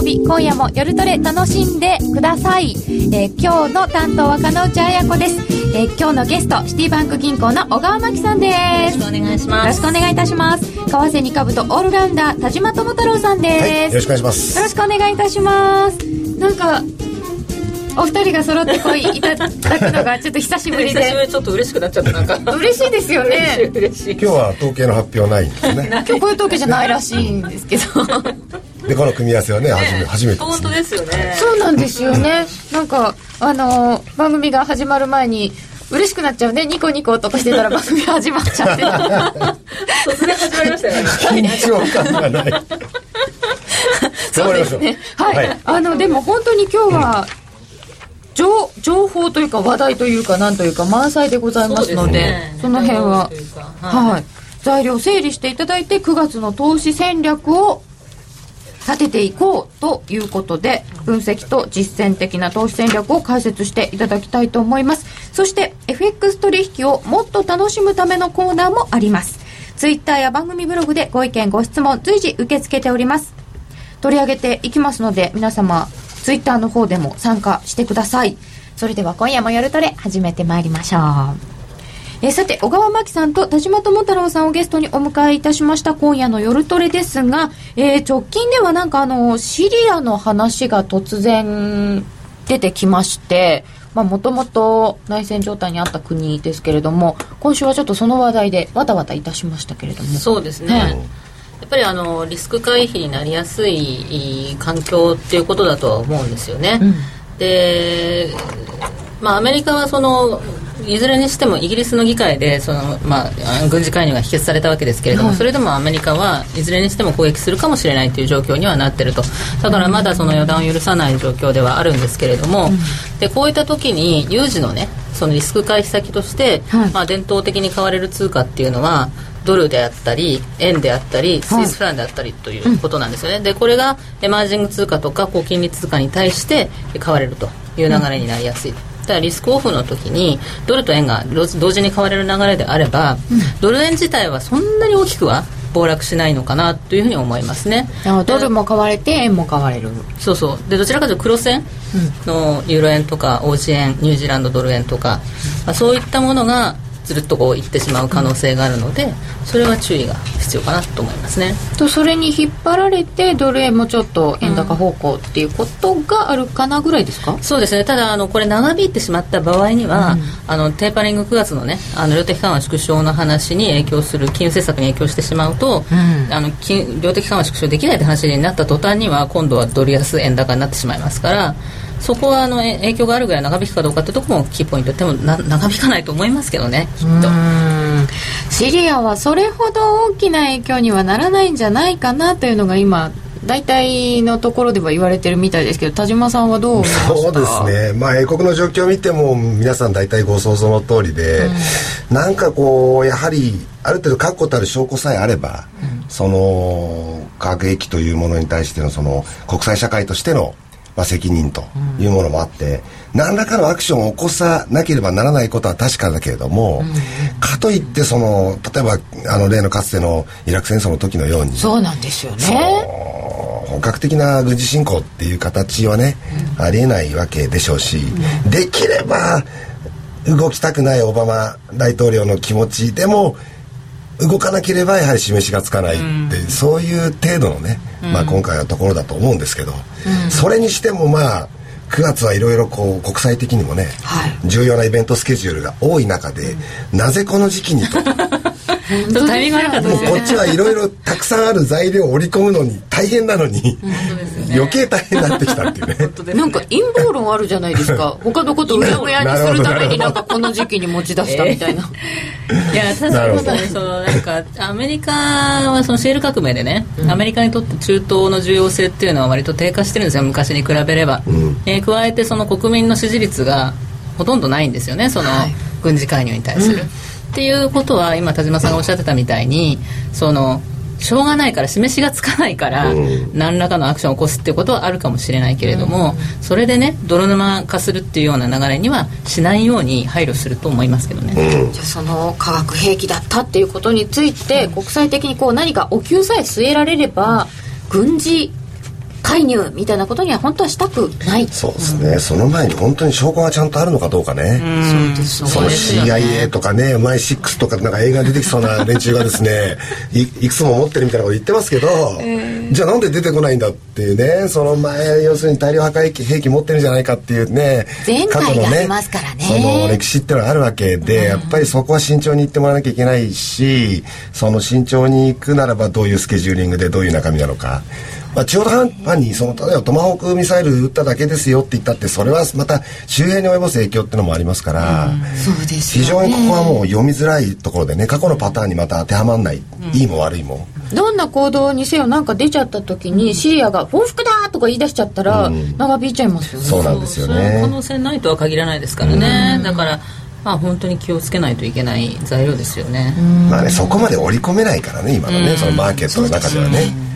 30日金曜日今夜も夜トレ楽しんでください、えー、今日の担当は加納内彩子です、えー、今日のゲストシティバンク銀行の小川真紀さんです。よろしくお願いします。よろしくお願いいたします。為替に株とオールラウンダー田島智太郎さんです、はい、よろしくお願いします。よろしくお願いいたします。なんかお二人が揃ってこいいただくのがちょっと久しぶりで。久しぶりちょっと嬉しくなっちゃったなんか。嬉しいですよね。嬉しい。今日は統計の発表ないんですね。今日こういう統計じゃないらしいんですけどでこの組み合わせはね初め初めて、ね、本当ですよね。そうなんですよね。なんかあのー、番組が始まる前に嬉しくなっちゃうね。ニコニコとかしてたら番組始まっちゃって。突然始まりましたよね。緊張感がない。そうですね。はい、はい、あのでも本当に今日は、情情報というか話題というかなんというか満載でございますのでそ、ね,、の辺は、はい、はい、材料整理していただいて9月の投資戦略を立てていこうということで分析と実践的な投資戦略を解説していただきたいと思います。そして FX 取引をもっと楽しむためのコーナーもあります。ツイッターや番組ブログでご意見ご質問随時受け付けております。取り上げていきますので皆様ツイッターの方でも参加してください。それでは今夜も夜トレ始めてまいりましょう。えさて小川真紀さんと田島智太郎さんをゲストにお迎えいたしました今夜の夜トレですが、えー、直近ではなんかあのシリアの話が突然出てきましてもともと内戦状態にあった国ですけれども今週はちょっとその話題でわたわたいたしましたけれども。そうですね、はい。やっぱりあのリスク回避になりやすい環境っていうことだとは思うんですよね。うん、で、まあ、アメリカはそのいずれにしてもイギリスの議会でその、まあ、軍事介入が否決されたわけですけれども、はい、それでもアメリカはいずれにしても攻撃するかもしれないという状況にはなっていると。だからまだその予断を許さない状況ではあるんですけれども、うん、でこういった時に有事のねそのリスク回避先として、はい、まあ、伝統的に買われる通貨っていうのはドルであったり円であったりスイスフランであったりということなんですよね、でこれがエマージング通貨とか高金利通貨に対して買われるという流れになりやすい、だリスクオフの時にドルと円が同時に買われる流れであれば、ドル円自体はそんなに大きくは暴落しないのかなというふうに思いますね。ドルも買われて円も買われる。そうそう。でどちらかというと黒線のユーロ円とかオージ円ニュージーランドドル円とか、まあ、そういったものがずるっとこう行ってしまう可能性があるのでそれは注意が必要かなと思いますね。とそれに引っ張られてドル円もちょっと円高方向っていうことがあるかなぐらいですか、うん、そうですね。ただあのこれ長引いてしまった場合には、うん、あのテーパリング9月のねあの量的緩和縮小の話に影響する金融政策に影響してしまうと、うん、あの量的緩和縮小できないって話になった途端には今度はドル安円高になってしまいますからそこはあの影響があるぐらい長引くかどうかってとこもキーポイント。でも長引かないと思いますけどねきっと。シリアはそれほど大きな影響にはならないんじゃないかなというのが今大体のところでは言われてるみたいですけど田島さんはどう思いますかそうですね。まあ英国の状況を見ても皆さん大体ご想像の通りで、うん、なんかこうやはりある程度確固たる証拠さえあれば、うん、その化学兵器というものに対してのその国際社会としてのまあ、責任というものもあって、うん、何らかのアクションを起こさなければならないことは確かだけれども、うん、かといってその例えばあの例のかつてのイラク戦争の時のようにそうなんですよね。本格的な軍事侵攻っていう形はね、うん、ありえないわけでしょうし、できれば動きたくないオバマ大統領の気持ちでも動かなければやはり示しがつかないって、うん、そういう程度のね、まあ、今回のところだと思うんですけど、うん、それにしてもまあ9月はいろいろこう国際的にもね、はい、重要なイベントスケジュールが多い中で、なぜこの時期にと。タイミング悪かったですね。こっちはいろいろたくさんある材料を織り込むのに大変なのに、ね、余計大変になってきたっていうね。ね。なんか陰謀論あるじゃないですか。他のことうやむやにするためになんかこの時期に持ち出したみたいな、いや確かにそのなんかアメリカはそのシェール革命でね、うん、アメリカにとって中東の重要性っていうのは割と低下してるんですよ。昔に比べれば、うん、えー、加えてその国民の支持率がほとんどないんですよね。その、軍事介入に対する、うんっていうことは今田島さんがおっしゃってたみたいにそのしょうがないから示しがつかないから、何らかのアクションを起こすっていうことはあるかもしれないけれども、それでね泥沼化するっていうような流れにはしないように配慮すると思いますけどね、じゃあその化学兵器だったっていうことについて、国際的にこう何かお灸さえ据えられれば軍事介入みたいなことには本当はしたくない。そうですね、うん、その前に本当に証拠がちゃんとあるのかどうかね、そうですその CIA とかね MI6 とかなんか映画出てきそうな連中がですね いいくつも持ってるみたいなこと言ってますけど、えー、じゃあなんで出てこないんだっていうね。その前要するに大量破壊兵器持ってるんじゃないかっていうね前回がありますからね。その歴史っていうのがあるわけで、やっぱりそこは慎重に言ってもらわなきゃいけないしその慎重に行くならばどういうスケジューリングでどういう中身なのかまあ、中途半端にその例えばトマホークミサイル撃っただけですよって言ったってそれはまた周辺に及ぼす影響っていうのもありますから、うん、そうです、ね、非常にここはもう読みづらいところでね過去のパターンにまた当てはまらない、うん、いいも悪いも。どんな行動にせよなんか出ちゃった時にシリアが報復だとか言い出しちゃったら長引いちゃいますよね、そうなんですよね。可能性ないとは限らないですからね、だからまあ、本当に気をつけないといけない材料ですよね。まあね、そこまで織り込めないからね、今のね、そのマーケットの中ではね。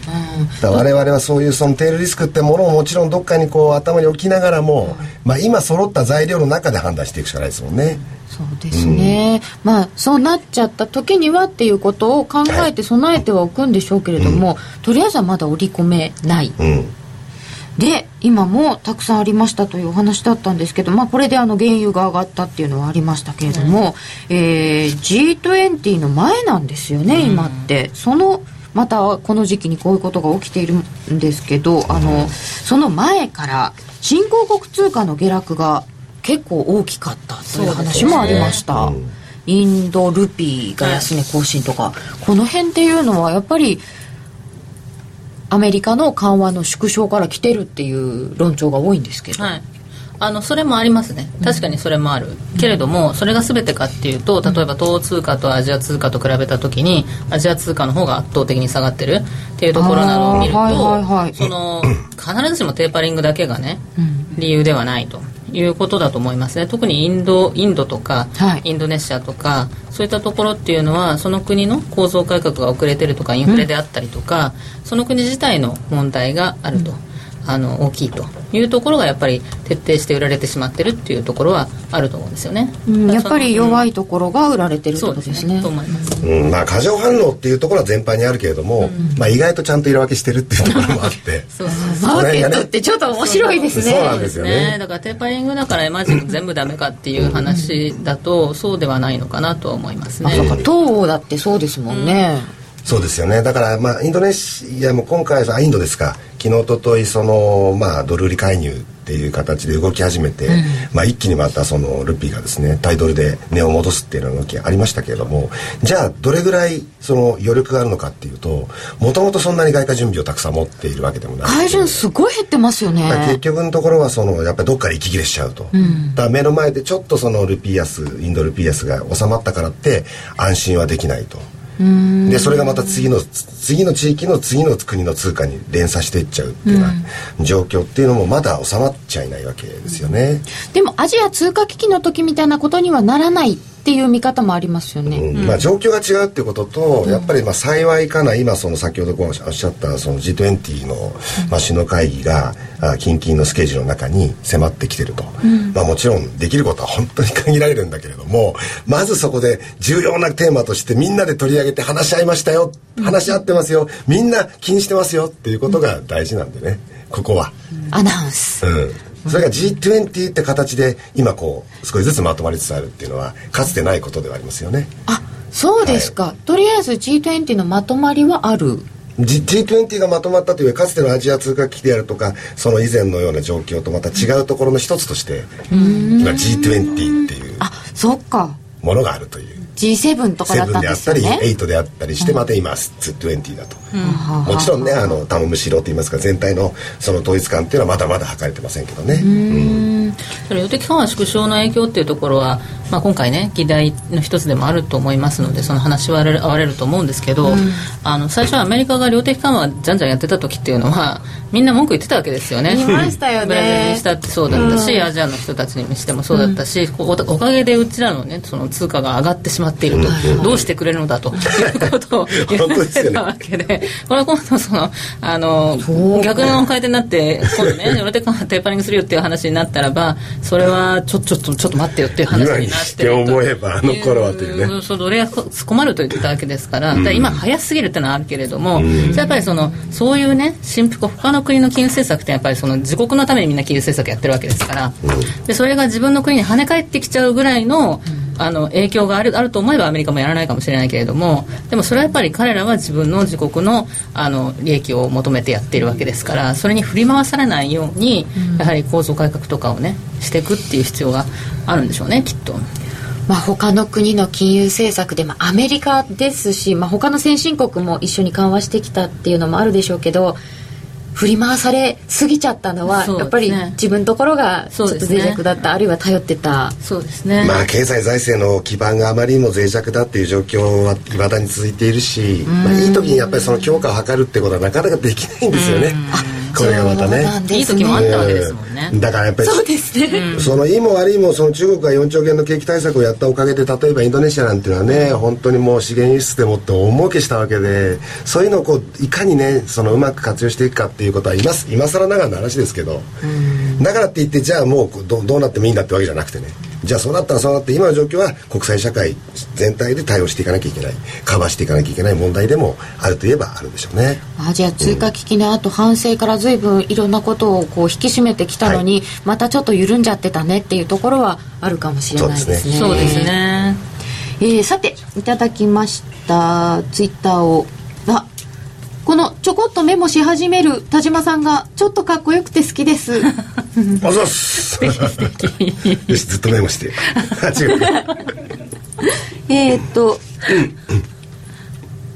だ我々はそういうそのテールリスクってものをもちろんどっかにこう頭に置きながらも、まあ、今揃った材料の中で判断していくしかないですもんね。そうですね、うん、まあそうなっちゃった時にはっていうことを考えて備えてはおくんでしょうけれども、はいうん、とりあえずはまだ織り込めない。うん。で今もたくさんありましたというお話だったんですけど、まあ、これであの原油が上がったっていうのはありましたけれども、うん、えー、G20 の前なんですよね、今って。そのまたこの時期にこういうことが起きているんですけど、あのその前から新興国通貨の下落が結構大きかったという話もありました。ねうん、インドルピーが安値更新とか、この辺っていうのはやっぱりアメリカの緩和の縮小から来てるっていう論調が多いんですけど、はい、あのそれもありますね。確かにそれもある、うん、けれどもそれが全てかっていうと例えば東通貨とアジア通貨と比べた時にアジア通貨の方が圧倒的に下がってる。っていうところなどを見ると、はいはいはい、その必ずしもテーパリングだけがね、うん、理由ではないと。いうことだと思いますね。特にインドインドとか、はい、インドネシアとかそういったところっていうのはその国の構造改革が遅れてるとかインフレであったりとか、うん、その国自体の問題があると。あの大きいと。いうところがやっぱり徹底して売られてしまってるっていうところはあると思うんですよね、うん、やっぱり弱いところが売られてるってことですね、と思います、うん、まあ過剰反応っていうところは全般にあるけれども、うん、まあ意外とちゃんと色分けしてるっていうところもあって。そうそうマーケットってちょっと面白いですね。そうなんですよね。だからテーパリングだからエマージング全部ダメかっていう話だとそうではないのかなと思いますね、あそうか東欧だってそうですもんね、そうですよね。だからまあインドネシアも今回はインドですか。昨日おとといその、まあ、ドル売り介入っていう形で動き始めて、うん、まあ、一気にまたそのルピーがですね対ドルで値を戻すっていうような動きありましたけれどもじゃあどれぐらいその余力があるのかっていうともともとそんなに外貨準備をたくさん持っているわけでもない。海準すごい減ってますよね。結局のところはそのやっぱりどっかで息切れしちゃうと、うん、だ目の前でちょっとそのルピー安インドルピー安が収まったからって安心はできないと。でそれがまた次の次の地域の次の国の通貨に連鎖していっちゃうっていうような状況っていうのもまだ収まっちゃいないわけですよね、でもアジア通貨危機の時みたいなことにはならないっていう見方もありますよね、うん、まあ、状況が違うっていうことと、やっぱりまあ幸いかな今その先ほどおっしゃったその G20 のまあ首脳会議が近々のスケジュールの中に迫ってきてると、うん、まあ、もちろんできることは本当に限られるんだけれどもまずそこで重要なテーマとしてみんなで取り上げて話し合いましたよ。話し合ってますよ。みんな気にしてますよ。っていうことが大事なんでね。ここは。アナウンス、うんそれが G20 って形で今こう少しずつまとまりつつあるっていうのはかつてないことではありますよね。あそうですか、はい、とりあえず G20 のまとまりはある？G、G20 がまとまったというかつてのアジア通貨危機であるとかその以前のような状況とまた違うところの一つとして今 G20 っていうあそっか。ものがあるという G7 とかだったんですよね。7であったり8であったりしてまた今 G20 だと、うん、もちろんねあの頼むしろといいますか全体のその統一感っていうのはまだまだ測れてませんけどね。うん。それ予的緩和縮小の影響っていうところは、まあ、今回ね議題の一つでもあると思いますのでその話は合われると思うんですけど、うん、あの最初はアメリカが量的緩和じゃんじゃんやってた時っていうのはみんな文句言ってたわけですよね。言いましたよね。ブラジルにしたってそうだったし、うん、アジアの人たちにしてもそうだったし、おおかげでうちらのねその通貨が上がってしまっていると、うん、どうしてくれるのだと いうことを言ってたわけでね、これは今度そのあの逆の回転になって今度ね量的緩和テーパリングするよっていう話になったらばそれはちょちょっとちょっと待ってよっていう話になってして思えばあの頃はというね。それは困ると言ったわけですから,、今早すぎるっていうのはあるけれども、やっぱりそのそういうね振幅他の国の金融政策ってやっぱりその自国のためにみんな金融政策やってるわけですから、でそれが自分の国に跳ね返ってきちゃうぐらいの、あの影響があるあると思えばアメリカもやらないかもしれないけれどもでもそれはやっぱり彼らは自分の自国のあの利益を求めてやっているわけですからそれに振り回されないように、やはり構造改革とかをねしていくっていう必要があるんでしょうねきっと。まあ、他の国の金融政策で、まあ、アメリカですし、まあ、他の先進国も一緒に緩和してきたっていうのもあるでしょうけど振り回されすぎちゃったのは、ね、やっぱり自分のところがちょっと脆弱だった、ね、あるいは頼ってた。そうですね。まあ経済財政の基盤があまりにも脆弱だっていう状況はいまだに続いているし、まあ、いい時にやっぱりその強化を図るってことはなかなかできないんですよね。これがまたね。いい時もあったわけですもんね、だからやっぱりそうですね、そのいいも悪いもその中国が4兆元の景気対策をやったおかげで例えばインドネシアなんていうのはね本当にもう資源輸出でもって大儲けしたわけでそういうのをこういかにねそのうまく活用していくかっていうことは今今更ながらの話ですけどだからって言ってじゃあもうどどうなってもいいんだってわけじゃなくてね。じゃあそうなったらそうなって今の状況は国際社会全体で対応していかなきゃいけない。カバーしていかなきゃいけない問題でもあるといえばあるでしょうね。あじゃあ追加危機の後、うん、反省から随分いろんなことをこう引き締めてきたのに、はい、またちょっと緩んじゃってたねっていうところはあるかもしれないですね。そうですね。えー、さていただきましたツイッターを。あこのちょこっとメモし始める田島さんがちょっとかっこよくて好きです。あざっす。よしずっとメモしてえっと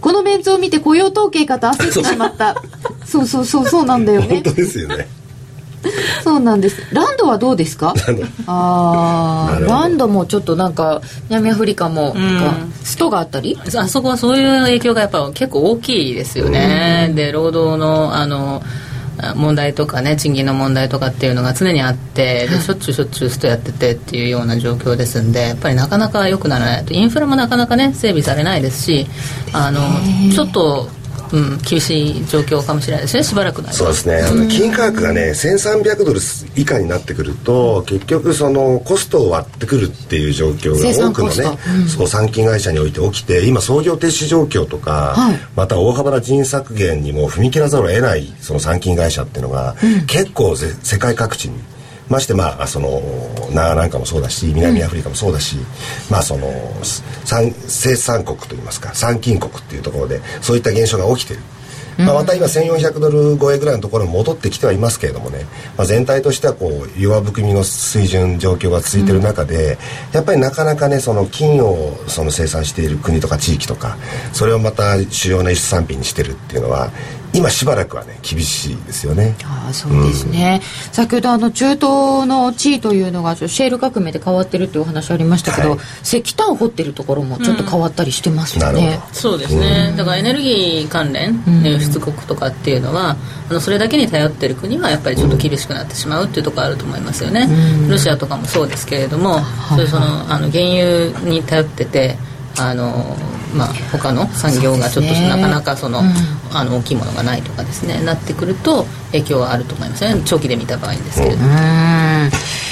このメンツを見て雇用統計かと焦ってしまった。そうそうそうそうなんだよね。本当ですよね そうなんです。ランドはどうですか？ああランドもちょっとなんか南アフリカもなんかストがあったり、あそこはそういう影響がやっぱ結構大きいですよね、で労働のあの問題とかね賃金の問題とかっていうのが常にあってでしょっちゅうしょっちゅうストやっててっていうような状況ですんでやっぱりなかなか良くならない。とインフラもなかなかね整備されないですしあのちょっとうん、厳しい状況かもしれないですねしばらくそうですね。あの金価格がね1300ドル以下になってくると結局そのコストを割ってくるっていう状況が多くのね、うん、そう産金会社において起きて今操業停止状況とか、はい、また大幅な人員削減にも踏み切らざるを得ないその産金会社っていうのが、うん、結構世界各地にましてまあその長なんかもそうだし南アフリカもそうだし、うん、まあその生産国といいますか産金国っていうところでそういった現象が起きてる。まあ、また今1400ドル超えぐらいのところに戻ってきてはいますけれどもね、まあ、全体としてはこう弱含みの水準状況が続いている中で、うん、やっぱりなかなかねその金をその生産している国とか地域とかそれをまた主要な輸出産品にしてるっていうのは今しばらくはね厳しいですよね。あそうですね、うん、先ほどあの中東の地位というのがシェール革命で変わってるっていうお話ありましたけど、はい、石炭を掘ってるところもちょっと変わったりしてますよね、うん、そうですね、だからエネルギー関連輸出国とかっていうのは、あのそれだけに頼ってる国はやっぱりちょっと厳しくなってしまうっていうところあると思いますよね、ロシアとかもそうですけれども、そういうそのあの原油に頼っててあのまあ、他の産業がちょっと、ね、なかなかその、うん、あの大きいものがないとかですねなってくると影響はあると思います。ね長期で見た場合ですけれども。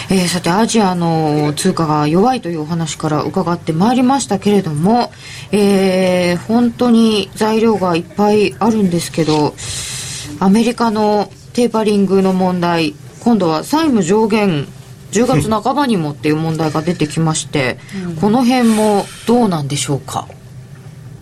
えー、さてアジアの通貨が弱いというお話から伺ってまいりましたけれども、えー、本当に材料がいっぱいあるんですけどアメリカのテーパリングの問題今度は債務上限10月 半ばにもっていう問題が出てきまして、うん、この辺もどうなんでしょうか？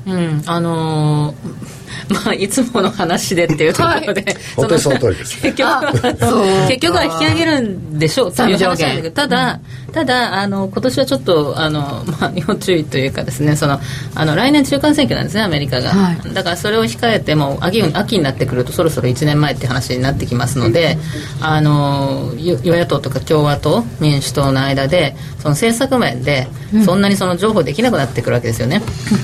うんあのーまあ、いつもの話でっていうところで、はい、本当にその通りです結局は 結局は引き上げるんでしょうという話なんだけどただ、うん、ただあの今年はちょっとあの、まあ、要注意というかですねそのあの来年中間選挙なんですねアメリカが、はい、だからそれを控えても秋秋になってくるとそろそろ1年前って話になってきますので、あの与野党とか共和党民主党の間でその政策面でそんなにその情報できなくなってくるわけですよね、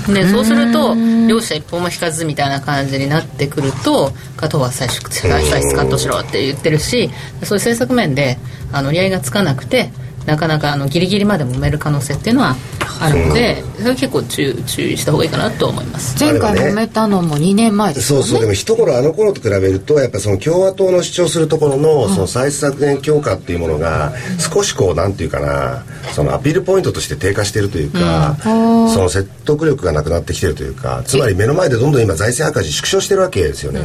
でそうすると両者一歩も引かずみたいな感じになってくると加藤は歳出歳出カットしろって言ってるしそういう政策面であの折り合いがつかなくてなかなかあのギリギリまで揉める可能性っていうのはあるので、それ結構注注意した方がいいかなと思います。前回揉めたのも2年前ですよね。そうそうでも一頃あの頃と比べるとやっぱその共和党の主張するところのその歳出削減強化っていうものが少しこうなんていうかなそのアピールポイントとして低下しているというか、その説得力がなくなってきてるというかつまり目の前でどんどん今財政赤字縮小してるわけですよね、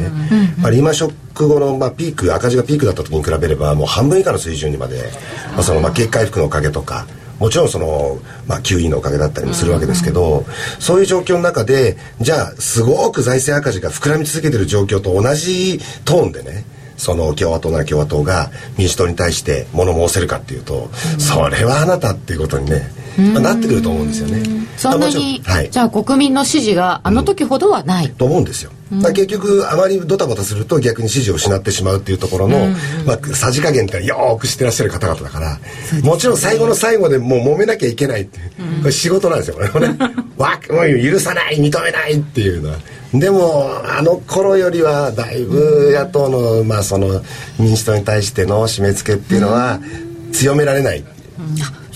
まあ、リーマンショック後のまあピーク赤字がピークだった時に比べればもう半分以下の水準にまで、まあ、そのまあ景気回復のおかげとかもちろんその、まあ、QE のおかげだったりもするわけですけど、そういう状況の中でじゃあすごく財政赤字が膨らみ続けてる状況と同じトーンでねその共和党なら共和党が民主党に対して物申せるかっていうと、それはあなたっていうことにね、まあ、なってくると思うんですよね。そんなに、はい、じゃあ国民の支持があの時ほどはない、と思うんですよ。結局あまりドタバタすると逆に支持を失ってしまうっていうところの、まあ、さじ加減ってよく知ってらっしゃる方々だから、もちろん最後の最後でもう揉めなきゃいけないっていう、これ仕事なんですよ。これねわもう許さない認めないっていうのは。でもあの頃よりはだいぶ野党の,、まあその民主党に対しての締め付けっていうのは強められない、うん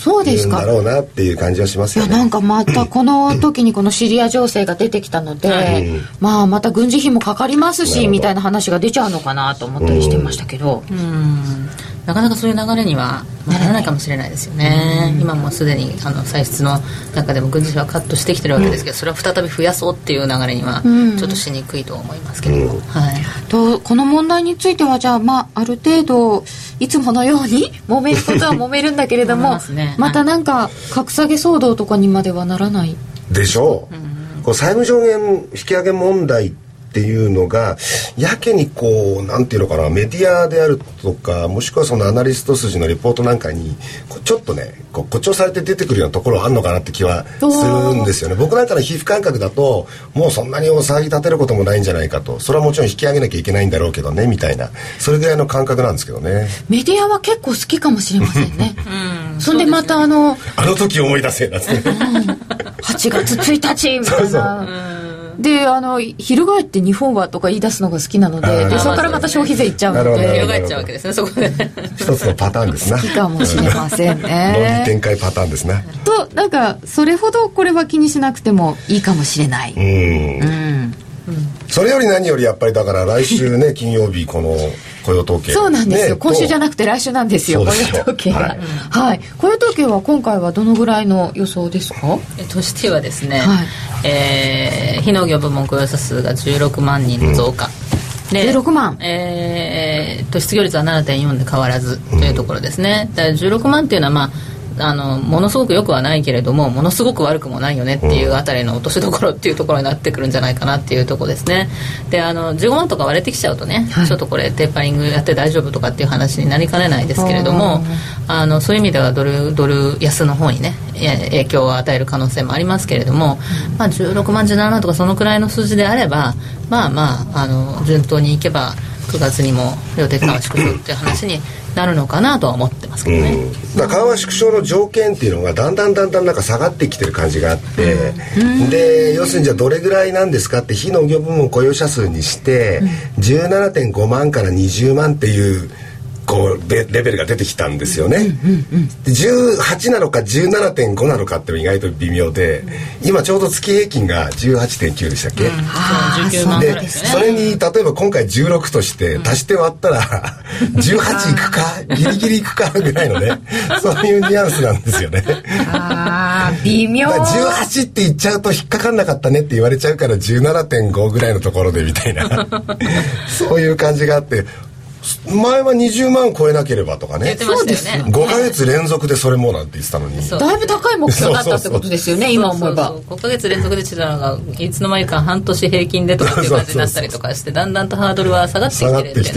そうですか。だろうなっていう感じはしますよね。いやなんかまたこの時にこのシリア情勢が出てきたので、うん、まあまた軍事費もかかりますしみたいな話が出ちゃうのかなと思ったりしてましたけど。うん、うんなかなかそういう流れにはならないかもしれないですよね、今もすでにあの歳出の中でも軍事費はカットしてきてるわけですけど、それは再び増やそうっていう流れにはちょっとしにくいと思いますけど、はい、とこの問題についてはじゃあ、まあ、ある程度いつものように 揉めることは揉めるんだけれどもね、またなんか格下げ騒動とかにまではならない。でしょう、うん、こう債務上限引き上げ問題っていうのがやけにこうなんていうのかなメディアであるとかもしくはそのアナリスト筋のリポートなんかにちょっとねこう誇張されて出てくるようなところあるのかなって気はするんですよね。僕なんかの皮膚感覚だともうそんなに騒ぎ立てることもないんじゃないかとそれはもちろん引き上げなきゃいけないんだろうけどねみたいなそれぐらいの感覚なんですけどね。メディアは結構好きかもしれませんね、うん、そんでまたあのあの時思い出せなって、うん、8月1日みたいな。そうそう。であの翻って日本はとか言い出すのが好きなのででそこからまた消費税いっちゃうので。翻っちゃうわけですねそこで。一つのパターンですね好きかもしれませんね。論理展開パターンですねとなんかそれほどこれは気にしなくてもいいかもしれない。うん。それより何よりやっぱりだから来週ね 金曜日この雇用統計。そうなんですよ、ね、今週じゃなくて来週なんですよ。雇用統計。が、はい、はい、雇用統計は今回はどのぐらいの予想ですか？としてはですね、はい、えー、非農業部門雇用者数が16万人の増加、うん、で16万。えー、と失業率は7.4で変わらずというところですね、だから16万っていうのはまああのものすごくよくはないけれどもものすごく悪くもないよねっていうあたりの落としどころっていうところになってくるんじゃないかなっていうところですね。であの15万とか割れてきちゃうとね、はい、ちょっとこれテーパリングやって大丈夫とかっていう話になりかねないですけれどもあのそういう意味ではドルドル安の方にね影響を与える可能性もありますけれども、まあ、16万17万とかそのくらいの数字であればまあまああの順当にいけば9月にも量的緩和縮小っていう話になるのかなとは思ってますけどね、うん、だ緩和縮小の条件っていうのがだんだんだんだんなんか下がってきてる感じがあって、うん、で要するにじゃあどれぐらいなんですかって非農業部門雇用者数にして、うん、17.5万から20万っていうこうレベルが出てきたんですよね、うんうんうん、18なのか17.5なのかって意外と微妙で今ちょうど月平均が18.9でしたっけ、うん、でそれに例えば今回16として足して割ったら 18いくかギリギリいくかぐらいのねそういうニュアンスなんですよね。ああ微妙。18って言っちゃうと引っかかんなかったねって言われちゃうから17.5ぐらいのところでみたいな。そういう感じがあって前は20万超えなければとかね。そうですね。5か月連続でそれもなんて言ってたのに。だいぶ高い目標だったってことですよね今思えば。5か月連続でちたのがいつの間にか半年平均でとかっていう感じになったりとかしてだんだんとハードルは下がってきてるってい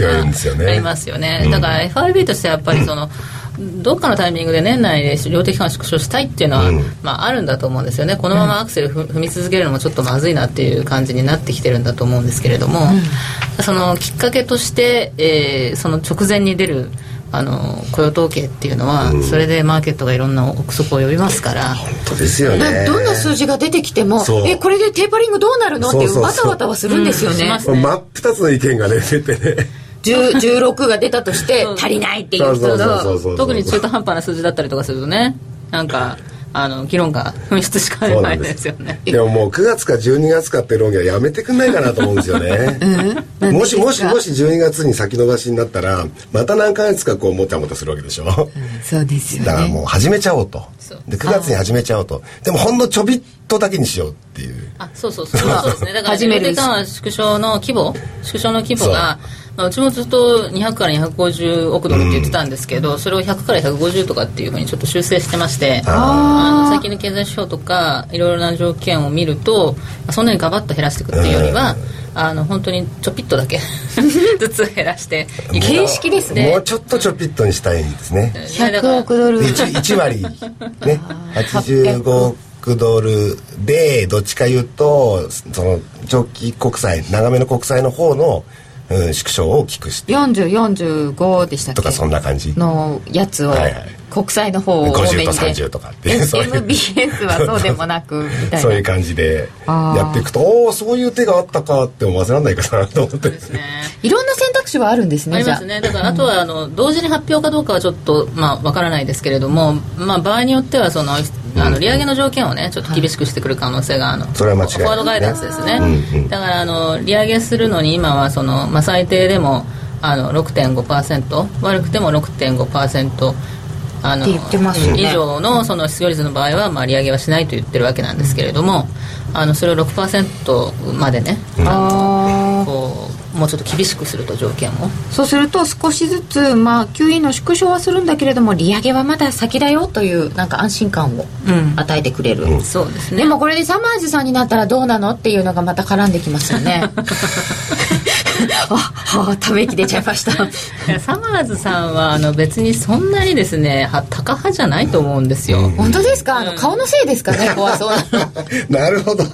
うのはありますよね。だから FRB としてはやっぱりその、どっかのタイミングで年内で量的緩和縮小したいっていうのは、うん、まあ、あるんだと思うんですよね。このままアクセル踏み続けるのもちょっとまずいなっていう感じになってきてるんだと思うんですけれども、うん、そのきっかけとして、えー、その直前に出るあの雇用統計っていうのは、うん、それでマーケットがいろんな憶測を呼びますから。本当ですよね。どんな数字が出てきてもえこれでテーパリングどうなるのっていうわたわたはするんですよね,、ね真っ二つの意見がね出てね16が出たとして足りないっていう人と。特に中途半端な数字だったりとかするとねなんかあの議論が噴出しかねないですよね。でももう9月か12月かって論議はやめてくんないかなと思うんですよね、うん、もしもしもし12月に先延ばしになったらまた何ヶ月かこうもたもたするわけでしょ、うん、そうですよ、ね、だからもう始めちゃおうと。で9月に始めちゃおうと。でもほんのちょびっとだけにしようっていう。あそうそうそう。そうですね。だから量的緩和縮小の規模？縮小の規模がまあ、うちもずっと200から250億ドルって言ってたんですけど、うん、それを100から150とかっていうふうにちょっと修正してましてあの最近の経済指標とかいろいろな条件を見るとそんなにガバッと減らしていくっていうよりは、うん、あの本当にちょぴっとだけ ずつ減らして形式ですね。もうちょっとちょぴっとにしたいんですね。100億ドル 1, 1割ね。85億ドルでどっちかいうとその長期国債長めの国債の方のうん、縮小を大きくして。4045でしたっけ？とかそんな感じ。のやつを、はいはい、国債の方を多めに50と30とかって。いう。MBS はそうでもなくみたいな。そういう感じでやっていくとおおそういう手があったかって思わせられないかなと思って。ですね。いろんな選択肢はあるんですねあ。りますね。だからあとはあの同時に発表かどうかはちょっとまあわからないですけれども、まあ、場合によってはそのあの利上げの条件をねちょっと厳しくしてくる可能性があのそれは間違いフォワードガイダンスですね、うんうん、だからあの利上げするのに今はその、まあ、最低でもあの6.5%悪くても6.5%あの、ね、以上のその失業率の場合は、まあ、利上げはしないと言ってるわけなんですけれども、あのそれを6%までね、あこうもうちょっと厳しくすると条件を。そうすると少しずつ、まあ、QE の縮小はするんだけれども利上げはまだ先だよというなんか安心感を与えてくれる、うん、そうですね。でもこれでサマーズさんになったらどうなのっていうのがまた絡んできますよね あはあため息出ちゃいました。サマーズさんはあの別にそんなにですね高派じゃないと思うんですよ、うん、本当ですか？あの顔のせいですかね？怖そうな。なるほど。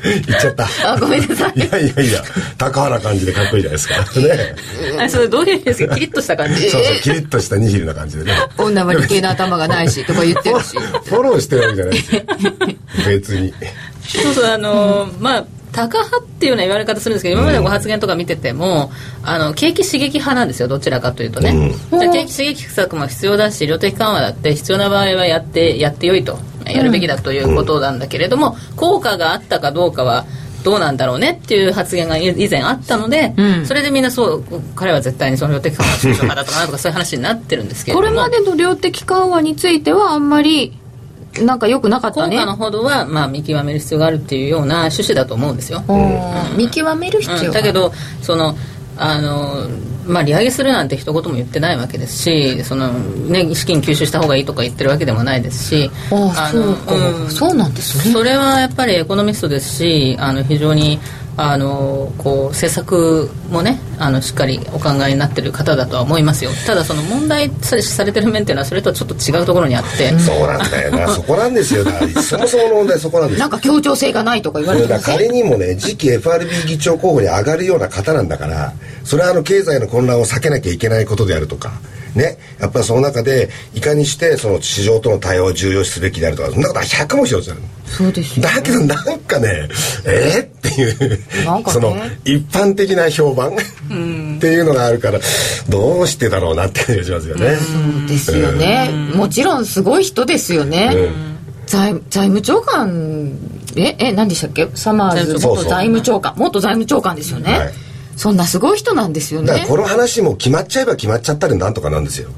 言っちゃった。あごめんなさい。いやいやいや高原感じでかっこいいじゃないですか。ね。あそれどういう意味ですか？キリッとした感じ。そうそうキリッとしたニヒルな感じでね。女は理系の頭がないしとか言ってるし。フォローしてるわけじゃないですよ別に。そうそうあのー、まあタカ派っていうような言われ方するんですけど今までのご発言とか見てても、うん、あの景気刺激派なんですよどちらかというとね、うん、景気刺激策も必要だし量的緩和だって必要な場合はやってやってよいとやるべきだということなんだけれども、うん、効果があったかどうかはどうなんだろうねっていう発言が以前あったので、うん、それでみんなそう彼は絶対にその量的緩和の派だとかなとかそういう話になってるんですけれども。これまでの量的緩和についてはあんまりなんかよくなかったね。効果のほどは、まあ、見極める必要があるっていうような趣旨だと思うんですよ、うん、見極める必要、だけどそのあのまあ、利上げするなんて一言も言ってないわけですしその、ね、資金吸収した方がいいとか言ってるわけでもないですしあのそう,、うん、そうなんですね。それはやっぱりエコノミストですしあの非常にあのこう政策もねあのしっかりお考えになってる方だとは思いますよ。ただその問題されてる面っていうのはそれとはちょっと違うところにあって。そうなんだよな。そこなんですよそもそもの問題そこなんですなんか協調性がないとか言われてま仮にもね次期 FRB 議長候補に上がるような方なんだからそれはあの経済の混乱を避けなきゃいけないことであるとかね、やっぱりその中でいかにしてその市場との対応を重要視すべきであるとかそんなことは100も一つあるそうです、ね、だけどなんかねえー、っていう、ね、その一般的な評判？っていうのがあるからどうしてだろうなって感じがしますよね。そうですよね、もちろんすごい人ですよね。財財務長官ええ何でしたっけ？サマーズ元財務長官元財務長官ですよね、はいそんなすごい人なんですよねだからこの話も決まっちゃえば決まっちゃったらなんとかなんですよ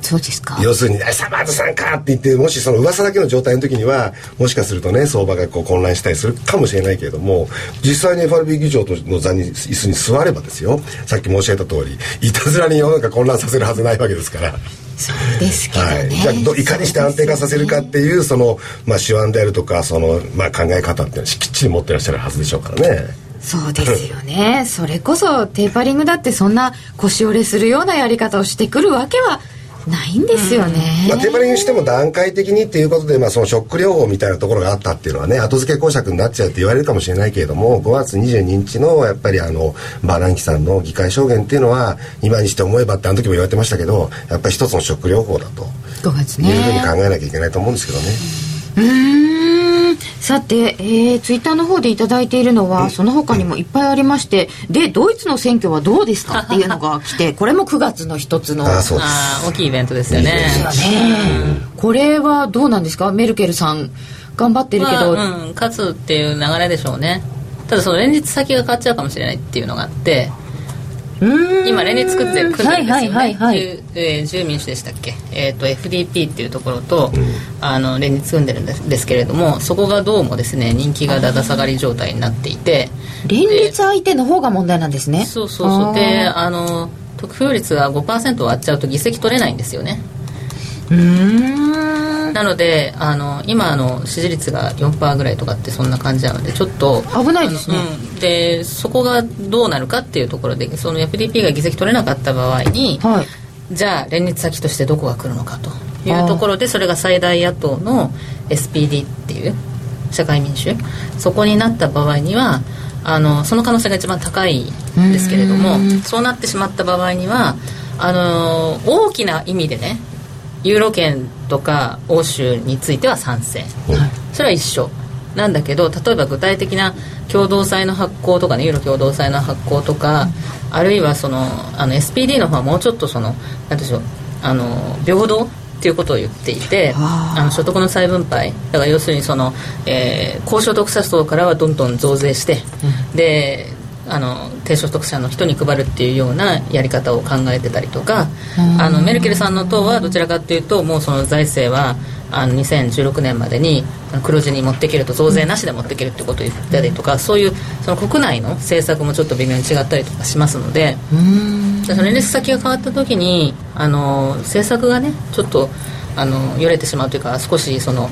そうですか要するに「サマーズさんか!」って言ってもしその噂だけの状態の時にはもしかするとね相場がこう混乱したりするかもしれないけれども実際に FRB 議長の座に椅子に座ればですよさっき申し上げた通りいたずらに世の中混乱させるはずないわけですから。そうですけどね、はい、じゃあいかにして安定化させるかっていうその、まあ、手腕であるとかその、まあ、考え方っていうのはきっちり持ってらっしゃるはずでしょうからね。そうですよね。それこそテーパリングだってそんな腰折れするようなやり方をしてくるわけはないんですよね、まあ、テーパリングしても段階的にっていうことで、まあ、そのショック療法みたいなところがあったっていうのはね後付け公爵になっちゃうって言われるかもしれないけれども5月22日のやっぱりあのバランキさんの議会証言っていうのは今にして思えばってあの時も言われてましたけどやっぱり一つのショック療法だと。5月ね。いうふうに考えなきゃいけないと思うんですけどね。うんさて、えー、ツイッターの方で頂いているのは、その他にもいっぱいありまして、で、ドイツの選挙はどうですか？っていうのが来て、これも9月の一つの。あそうあ大きいイベントですよね。ですよね。これはどうなんですか？メルケルさん、頑張ってるけど。まあ、うん、勝つっていう流れでしょうね。ただその連日先が変わっちゃうかもしれないっていうのがあって、今連立作ってる組んでるんですよね、はいはいはいえー、自由民主でしたっけ、えーと、FDP っていうところと、うん、あの連立組んでるんですですけれどもそこがどうもですね人気がだだ下がり状態になっていて連立相手の方が問題なんですね。そうそうそう。であの得票率が5%割っちゃうと議席取れないんですよねうんなのであの今の支持率が4%ぐらいとかってそんな感じなのでちょっと危ないですね、うん、でそこがどうなるかっていうところでその FDP が議席取れなかった場合に、はい、じゃあ連立先としてどこが来るのかというところでそれが最大野党の SPD っていう社会民主そこになった場合にはあのその可能性が一番高いんですけれどもそうなってしまった場合にはあの大きな意味でねユーロ圏とか欧州については賛成、それは一緒。なんだけど例えば具体的な共同債の発行とかねユーロ共同債の発行とか、うん、あるいはそのあの SPD の方はもうちょっとその何でしょうあの平等っていうことを言っていてあの所得の再分配。だから要するにその、えー、高所得者層からはどんどん増税して、うん、であの低所得者の人に配るっていうようなやり方を考えてたりとかあのメルケルさんの党はどちらかというともうその財政はあの2016年までに黒字に持っていけると増税なしで持っていけるってことを言ったりとかそういうその国内の政策もちょっと微妙に違ったりとかしますのでその連立先が変わった時にあの政策がねちょっとあのよれてしまうというか少しその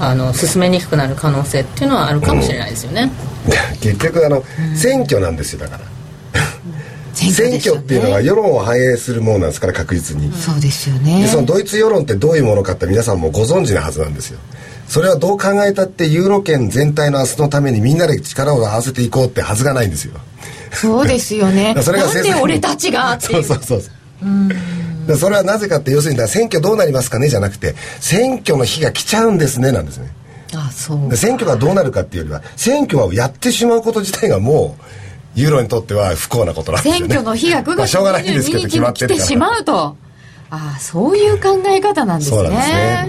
あの進めにくくなる可能性っていうのはあるかもしれないですよね。結局あの、選挙なんですよだから。選挙っていうのは世論を反映するものなんですから確実に、そうですよね。でそのドイツ世論ってどういうものかって皆さんもご存知なはずなんですよ。それはどう考えたってユーロ圏全体の明日のためにみんなで力を合わせていこうってはずがないんですよ。そうですよね。それがなんで俺たちがそうそうそうう。ん。それはなぜかって要するに選挙どうなりますかねじゃなくて選挙の日が来ちゃうんですねなんですねあそう。選挙がどうなるかっていうよりは選挙はやってしまうこと自体がもうユーロにとっては不幸なことなんですよね。選挙の日が9月22日に来てしまうと。ああそういう考え方なんですね。そうね、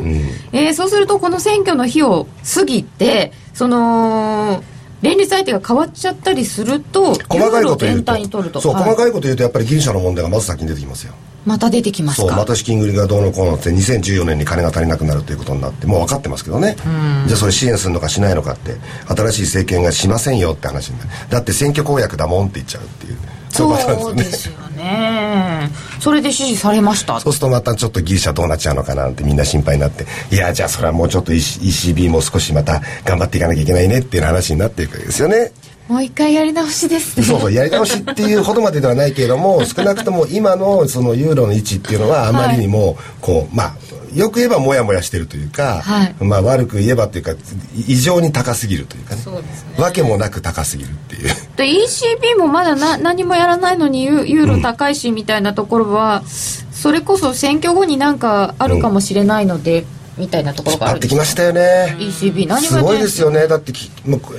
うん、えー、そうするとこの選挙の日を過ぎてその連立相手が変わっちゃったりすると細かいこと言うと。そう、はい、細かいこと言うとやっぱりギリシャの問題がまず先に出てきますよ。また出てきますそうまた資金繰りがどうのこうのって2014年に金が足りなくなるということになってもう分かってますけどね。じゃあそれ支援するのかしないのかって新しい政権がしませんよって話になる。だって選挙公約だもんって言っちゃうっていう。そうですよね。それで支持されました？そうするとまたちょっとギリシャどうなっちゃうのかなってみんな心配になっていやじゃあそれはもうちょっと ECB も少しまた頑張っていかなきゃいけないねっていう話になっていくわけですよねもう一回やり直しです、ね、そうそうやり直しっていうほどまでではないけれども 少なくとも今のそのユーロの位置っていうのはあまりにもこう、まあよく言えばモヤモヤしてるというか、はい、まあ悪く言えばというか異常に高すぎるというかねそうですね。わけもなく高すぎるっていう。で ECB もまだな何もやらないのにユーロ高いしみたいなところは、うん、それこそ選挙後になんかあるかもしれないので、うんみたいなところがあるってきましたよね。ECB 何すごいですよね。だって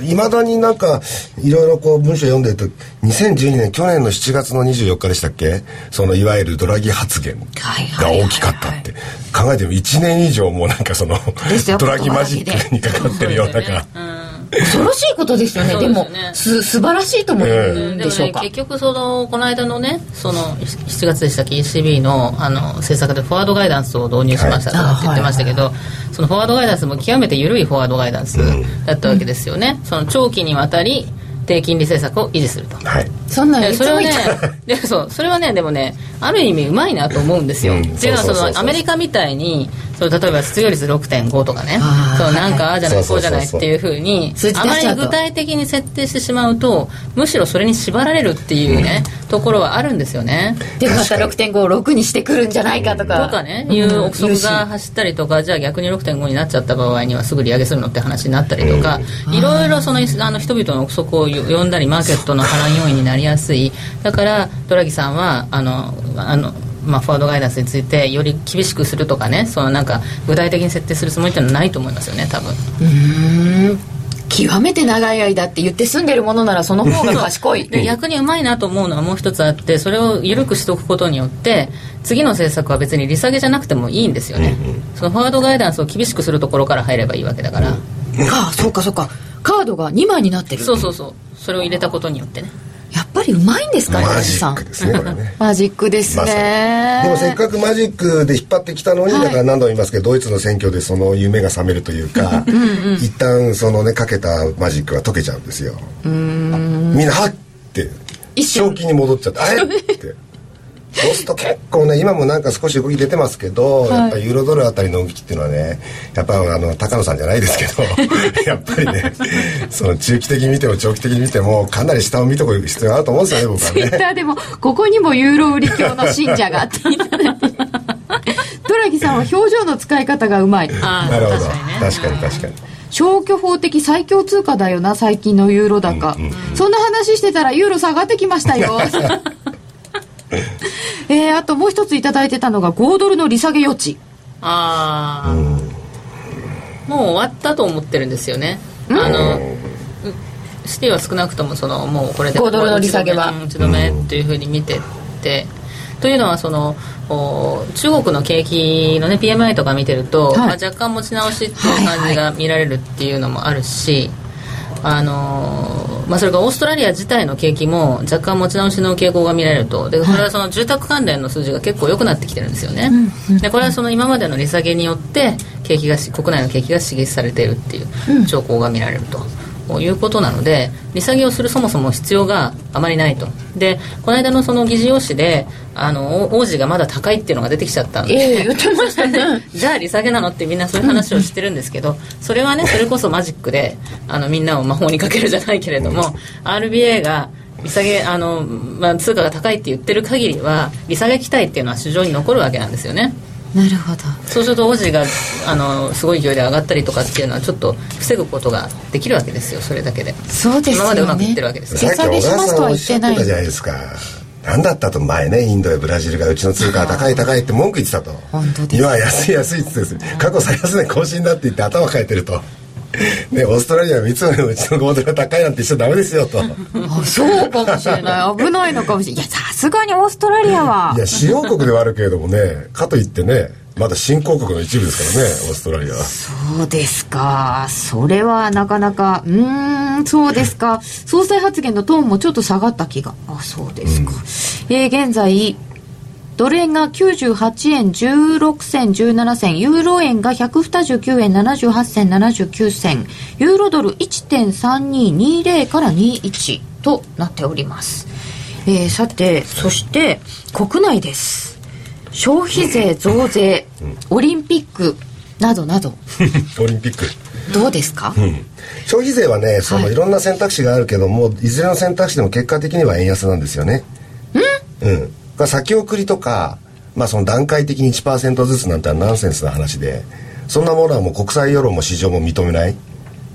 いまだになんかいろいろこう文章読んでると2012年去年の7月の24日でしたっけ？そのいわゆるドラギ発言が大きかったって。考えてみ1年以上もなんかそのドラギマジックにかかってるようなか、恐ろしいことですよね。でもす素晴らしいと思う。んでしょうか、ね、結局そのこの間のねその7月でしたっけ？ECB のあの政策でフォワードガイダンスを導入しましたとかって言ってましたけど、はい、そのフォワードガイダンスも極めて緩いフォワードガイダンスだったわけですよね、うん、その長期にわたり低金利政策を維持すると、はい、そんなそれはね でそうそれはねでもねある意味うまいなと思うんですよ、うん、っていうのはそのアメリカみたいにそ例えば失業率6.5とかね。そうなんかああじゃないこうじゃないっていうふうにあまり具体的に設定してしまうとむしろそれに縛られるっていうね、うん、ところはあるんですよね。でまた6.56に。してくるんじゃないかとか。とかねいう憶測が走ったりとかじゃあ逆に6.5になっちゃった場合にはすぐ利上げするのって話になったりとかいろいろそのあの人々の憶測を呼んだりマーケットの波乱要因になりやすい。だからドラギさんはあのあのまあ、フォワードガイダンスについてより厳しくするとかねそのなんか具体的に設定するつもりっていうのはないと思いますよね多分。うん。極めて長い間って言って住んでるものならその方が賢い。で逆にうまいなと思うのはもう一つあってそれを緩くしておくことによって次の政策は別に利下げじゃなくてもいいんですよね、うんうん、そのフォワードガイダンスを厳しくするところから入ればいいわけだから、うん、ああそうかそうか。カードが2枚になってる。そうそうそう。それを入れたことによってねやっぱりうまいんですかマジックですねこれね。マジックですね、でもせっかくマジックで引っ張ってきたのに、はい、だから何度も言いますけどドイツの選挙でその夢が覚めるというかうん、一旦そのねかけたマジックは解けちゃうんですよ。みんなはって正気に戻っちゃってあれってそうすると結構ね今もなんか少し動き出てますけど、はい、やっぱりユーロドルあたりの動きっていうのはねやっぱあの高野さんじゃないですけど やっぱりねその中期的に見ても長期的に見てもかなり下を見とく必要があると思うんですよね僕はね。ツイッターでもここにもユーロ売り教の信者があってドラギさんは表情の使い方がうまい。なるほど。確かに確かに。消去法的最強通貨だよな最近のユーロ高、うんうんうん、そんな話してたらユーロ下がってきましたよ えー、あともう一つ頂いてたのが5ドルの利下げ余地。ああ、うん、もう終わったと思ってるんですよね、あのシティは少なくともそのもうこれで5ドルの利下げは。打ち止めというふうに見てて、というのはその中国の景気のね PMI とか見てると、はい、まあ、若干持ち直しっていう感じが見られるっていうのもあるし、あのまあ、それからオーストラリア自体の景気も若干持ち直しの傾向が見られると。でこれはその住宅関連の数字が結構良くなってきてるんですよね、でこれはその今までの利下げによって景気が国内の景気が刺激されているっていう兆候が見られると。いうことなので利下げをするそもそも必要があまりないと。でこの間のその議事要旨であの王子がまだ高いっていうのが出てきちゃったんで、えー、言ってましたね。じゃあ利下げなのってみんなそういう話をしてるんですけどそれはねそれこそマジックであのみんなを魔法にかけるじゃないけれども RBA が利下げあの、まあ、通貨が高いって言ってる限りは利下げ期待っていうのは市場に残るわけなんですよねなるほど。そうすると王子があのすごい勢いで上がったりとかっていうのはちょっと防ぐことができるわけですよ。それだけで。そうですよ、ね、今までうまくいってるわけですよ。さっき小川さんおっしゃってたじゃないです。か何だったと前ねインドやブラジルがうちの通貨高い高いって文句言ってたと。本当です。今安い安いって言って過去最安値更新だって言って頭変えてると ね、オーストラリアは三つのうちの5ドルが高いなんてしちゃダメですよと。あそうかもしれない。危ないのかもしれない。いやさすがにオーストラリアは。いや主要国ではあるけれどもねかといってねまだ新興国の一部ですからねオーストラリアは。そうですか。それはなかなかうんそうですか。総裁発言のトーンもちょっと下がった気が。あそうですか、うん、えー、現在ドル円が98円16銭17銭、ユーロ円が129円78銭79銭、ユーロドル1.3220から21となっております。えー、さて、そして国内です。消費税増税、オリンピックなどなど。オリンピック。どうですか、うん、消費税はね、そのいろんな選択肢があるけども、いずれの選択肢でも結果的には円安なんですよね。うん。まあ、先送りとか、まあ、その段階的に1%ずつなんてナンセンスな話でそんなものはもう国際世論も市場も認めない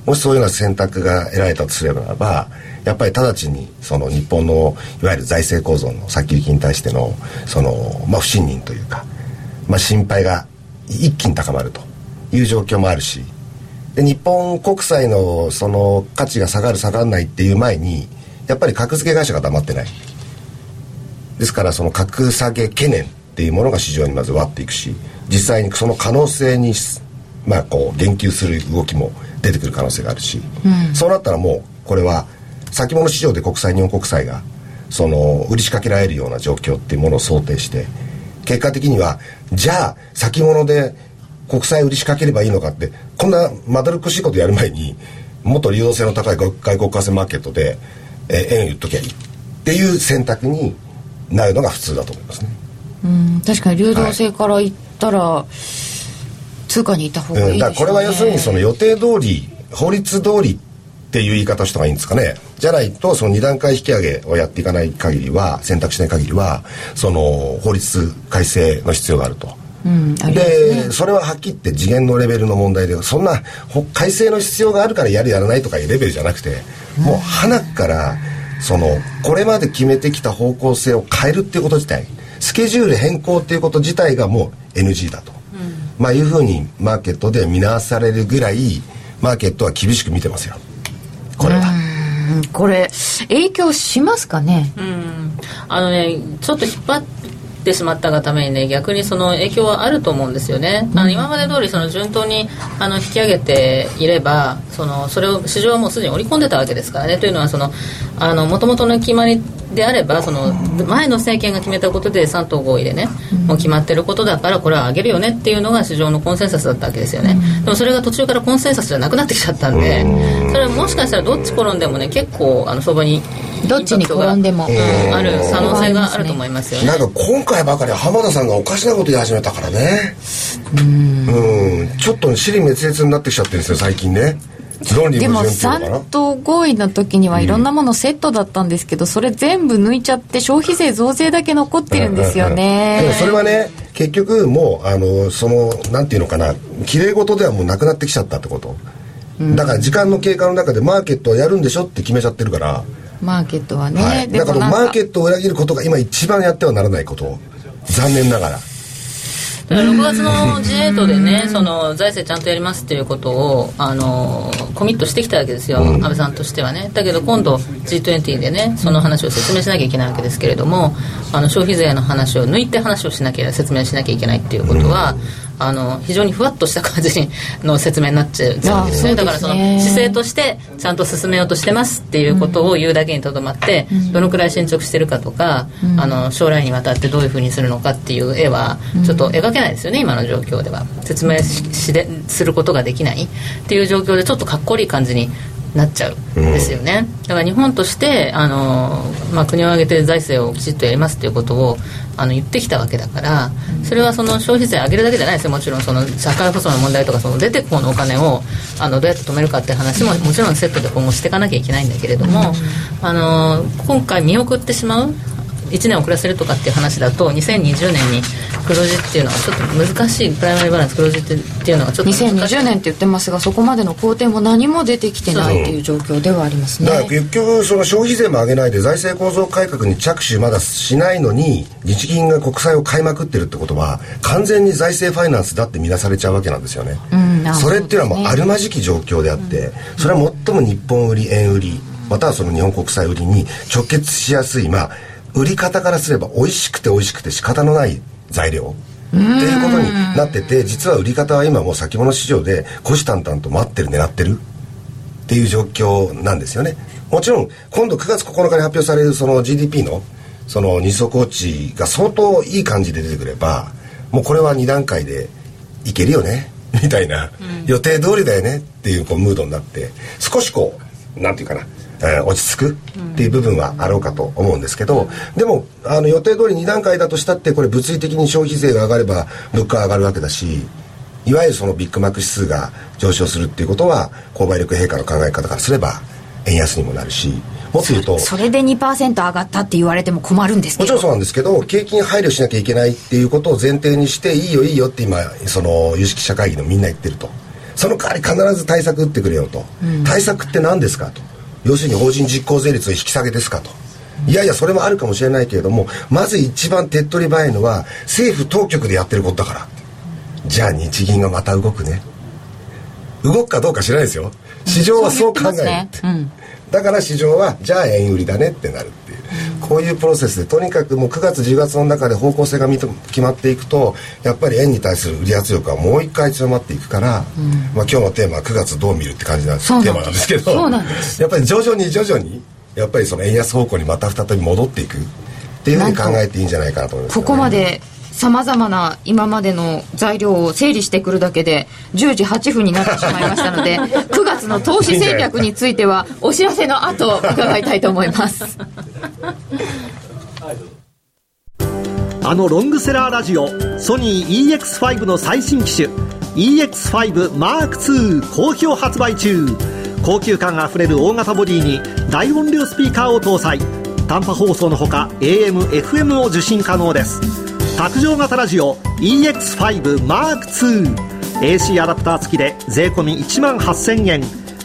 もしそういうような選択が得られたとすればやっぱり直ちにその日本のいわゆる財政構造の先行きに対してのその、まあ、不信任というか、まあ、心配が一気に高まるという状況もあるしで日本国債のその価値が下がる下がらないっていう前にやっぱり格付け会社が黙ってない。ですからその格下げ懸念っていうものが市場にまず割っていくし実際にその可能性にまあこう言及する動きも出てくる可能性があるし、うん、そうなったらもうこれは先物市場で国債日本国債がその売り仕掛けられるような状況っていうものを想定して結果的にはじゃあ先物で国債売り仕掛ければいいのかってこんなまどろっこしいことやる前にもっと流動性の高い外国為替マーケットで、えー、円売っときゃいいっていう選択になるのが普通だと思いますね。うん確かに流動性から言ったら、はい、通貨にいた方がいいね、うん、これは要するにその予定通り法律通りっていう言い方した方がいいんですかね。じゃないとその2段階引き上げをやっていかない限りは選択しない限りはその法律改正の必要があると。うん、で、ね、それははっきり言って次元のレベルの問題でそんな改正の必要があるからやるやらないとかいうレベルじゃなくて、もう花からそのこれまで決めてきた方向性を変えるっていうこと自体スケジュール変更っていうこと自体がもう NG だと、うん、まあいうふうにマーケットで見直されるぐらいマーケットは厳しく見てますよ。これは。これ影響しますかね？うん。あのねちょっと引っ張ってしまったがためにね逆にその影響はあると思うんですよね、あの今まで通りそり順当にあの引き上げていればそのそれを市場はもうすでに織り込んでたわけですからね。というのはそのもともとの決まりであればその前の政権が決めたことで3党合意でね、もう決まってることだからこれは上げるよねっていうのが市場のコンセンサスだったわけですよね、でもそれが途中からコンセンサスじゃなくなってきちゃったんでそれはもしかしたらどっち転んでもね結構あの相場にどっちに転んでも、ある可能性があると思いますよね。なんか今回ばかり浜田さんがおかしなこと言い始めたからね。うん。ちょっと尻滅裂になってきちゃってるんですよ最近ね。でも3党合意の時にはいろんなものセットだったんですけど、うん、それ全部抜いちゃって消費税増税だけ残ってるんですよね、でもそれはね結局もうあのそのなんていうのかな。きれい事ではもうなくなってきちゃったってこと、うん、だから時間の経過の中でマーケットをやるんでしょって決めちゃってるからマーケットはね、はい、だからマーケットを裏切ることが今一番やってはならないこと。残念ながら。6月の G8 でねその財政ちゃんとやりますっていうことをあのコミットしてきたわけですよ、安倍さんとしてはね。だけど今度 G20 でねその話を説明しなきゃいけないわけですけれどもあの消費税の話を抜いて話をしなきゃ説明しなきゃいけないっていうことは、あの非常にふわっとした感じの説明になっちゃうんですね。だからその姿勢としてちゃんと進めようとしてますっていうことを言うだけにとどまって、どのくらい進捗してるかとか、あの将来にわたってどういうふうにするのかっていう絵はちょっと描けないですよね今の状況では。説明しですることができないっていう状況でちょっとかっこいい感じになっちゃうんですよね、だから日本としてあの、まあ、国を挙げて財政をきちっとやりますっていうことをあの言ってきたわけだからそれはその消費税上げるだけじゃないですよ。もちろんその社会保障の問題とかその出てこのお金をあのどうやって止めるかっていう話ももちろんセットで今後していかなきゃいけないんだけれども、あの今回見送ってしまう1年遅らせるとかっていう話だと2020年に黒字っていうのはちょっと難しいプライマリーバランス黒字っていうのはちょっと2020年って言ってますがそこまでの工程も何も出てきてないっていう状況ではありますね。だから結局その消費税も上げないで財政構造改革に着手まだしないのに日銀が国債を買いまくってるってことは完全に財政ファイナンスだって見なされちゃうわけなんですよね、うん、それっていうのはもうあるまじき状況であって、うん、それは最も日本売り円売りまたはその日本国債売りに直結しやすいまあ売り方からすれば美味しくて美味しくて仕方のない材料。っていうことになってて実は売り方は今もう先物市場で虎視眈々と待ってる狙ってる。っていう状況なんですよね。もちろん今度9月9日に発表されるその GDP のその二足落ちが相当いい感じで出てくればもうこれは2段階でいけるよね。みたいな、予定通りだよね。っていうこうムードになって少しこうなんていうかなえー、落ち着くっていう部分はあろうかと思うんですけど、でもあの予定通り2段階だとしたってこれ物理的に消費税が上がれば物価が上がるわけだしいわゆるそのビッグマック指数が上昇するっていうことは購買力陛下の考え方からすれば円安にもなるしもっと言うとそれで2%上がったって言われても困るんですけど。もちろんそうなんですけど景気に配慮しなきゃいけないっていうことを前提にしていいよいいよって今その有識者会議のみんな言ってると。その代わり必ず対策打ってくれよと、うん、対策って何ですかと要するに法人実行税率の引き下げですかと。いやいや、それもあるかもしれないけれども、まず一番手っ取り早いのは、政府当局でやってることだから。じゃあ日銀がまた動くね。動くかどうか知らないですよ。市場はそう考える、ね。うん、だから市場は、じゃあ円売りだねってなるっていう。こういうプロセスでとにかくもう9月10月の中で方向性が決まっていくとやっぱり円に対する売り圧力はもう一回強まっていくから、うん、まあ、今日のテーマは9月どう見るって感じなテーマなんですけどやっぱり徐々に徐々にやっぱりその円安方向にまた再び戻っていくっていうふうに考えていいんじゃないかなと思います、ね、ここまでさまざまな今までの材料を整理してくるだけで10時8分になってしまいましたので 9月の投資戦略についてはお知らせの後伺いたいと思います。あのロングセラーラジオソニー EX5 の最新機種 EX5M2 好評発売中。高級感あふれる大型ボディに大音量スピーカーを搭載。短波放送のほか AM、FM を受信可能です卓上型ラジオ EX5M2AC アダプター付きで税込1万8000円。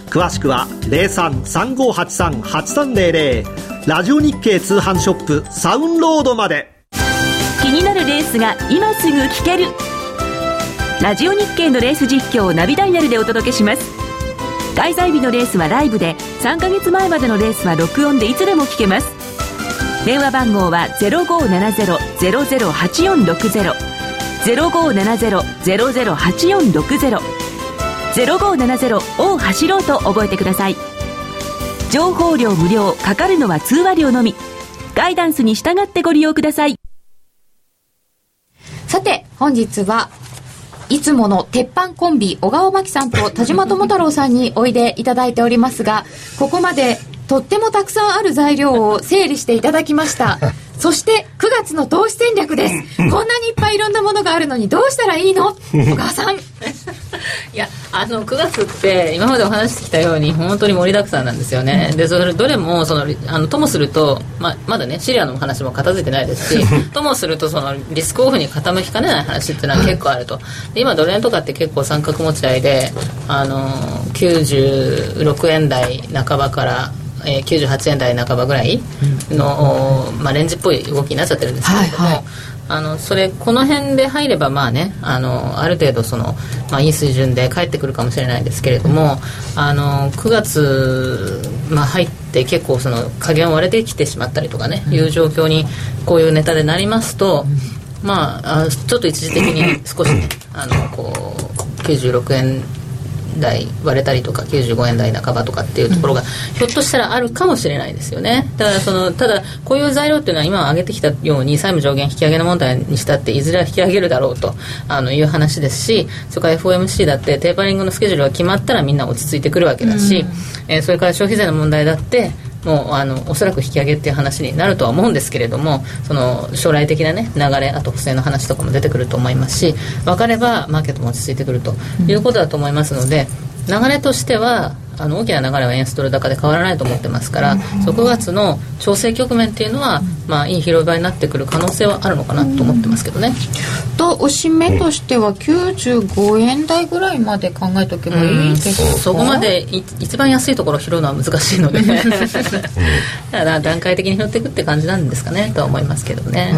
詳しくは0335838300ラジオ日経通販ショップサウンロードまで。気になるレースが今すぐ聞ける。ラジオ日経のレース実況をナビダイヤルでお届けします。開催日のレースはライブで3ヶ月前までのレースは録音でいつでも聞けます。電話番号は0570-008460 0570-008460 0570を走ろうと覚えてください。情報量無料かかるのは通話料のみ。ガイダンスに従ってご利用ください。さて本日はいつもの鉄板コンビ小川真紀さんと田島智太郎さんにおいでいただいておりますがここまでとってもたくさんある材料を整理していただきました。そして9月の投資戦略です、こんなにいっぱいいろんなものがあるのにどうしたらいいの？小川さん。いやあの9月って今までお話してきたように本当に盛りだくさんなんですよね、でそれどれもそのあのともすると、ままだねシリアの話も片付いてないですし ともするとそのリスクオフに傾きかねない話っていうのは結構あると。で今ドル円とかって結構三角持ち合いであの96円台半ばからえー、98円台半ばぐらいの、うん、まあ、レンジっぽい動きになっちゃってるんですけれども、はいはい、あのそれこの辺で入ればまあねあのある程度その、まあ、いい水準で帰ってくるかもしれないですけれどもあの9月、まあ、入って結構その加減割れてきてしまったりとかね、うん、いう状況にこういうネタでなりますと、まあ、あちょっと一時的に少しね あのこう96円台割れたりとか95円台半ばとかっていうところが、ひょっとしたらあるかもしれないですよね。だからそのただこういう材料っていうのは今挙げてきたように債務上限引き上げの問題にしたっていずれは引き上げるだろうとあのいう話ですしそれから FOMC だってテーパリングのスケジュールが決まったらみんな落ち着いてくるわけだし、うん、えー、それから消費税の問題だってもうあのおそらく引き上げっていう話になるとは思うんですけれどもその将来的な、ね、流れあと補正の話とかも出てくると思いますし分かればマーケットも落ち着いてくるということだと思いますので、流れとしてはあの大きな流れは円安ドル高で変わらないと思ってますから、そ9月の調整局面っていうのは、まあ、いい拾い場になってくる可能性はあるのかなと思ってますけどね。とおしめとしては95円台ぐらいまで考えておけばいいですか、そこまで一番安いところを拾うのは難しいので。だから段階的に拾っていくって感じなんですかねとは思いますけどね。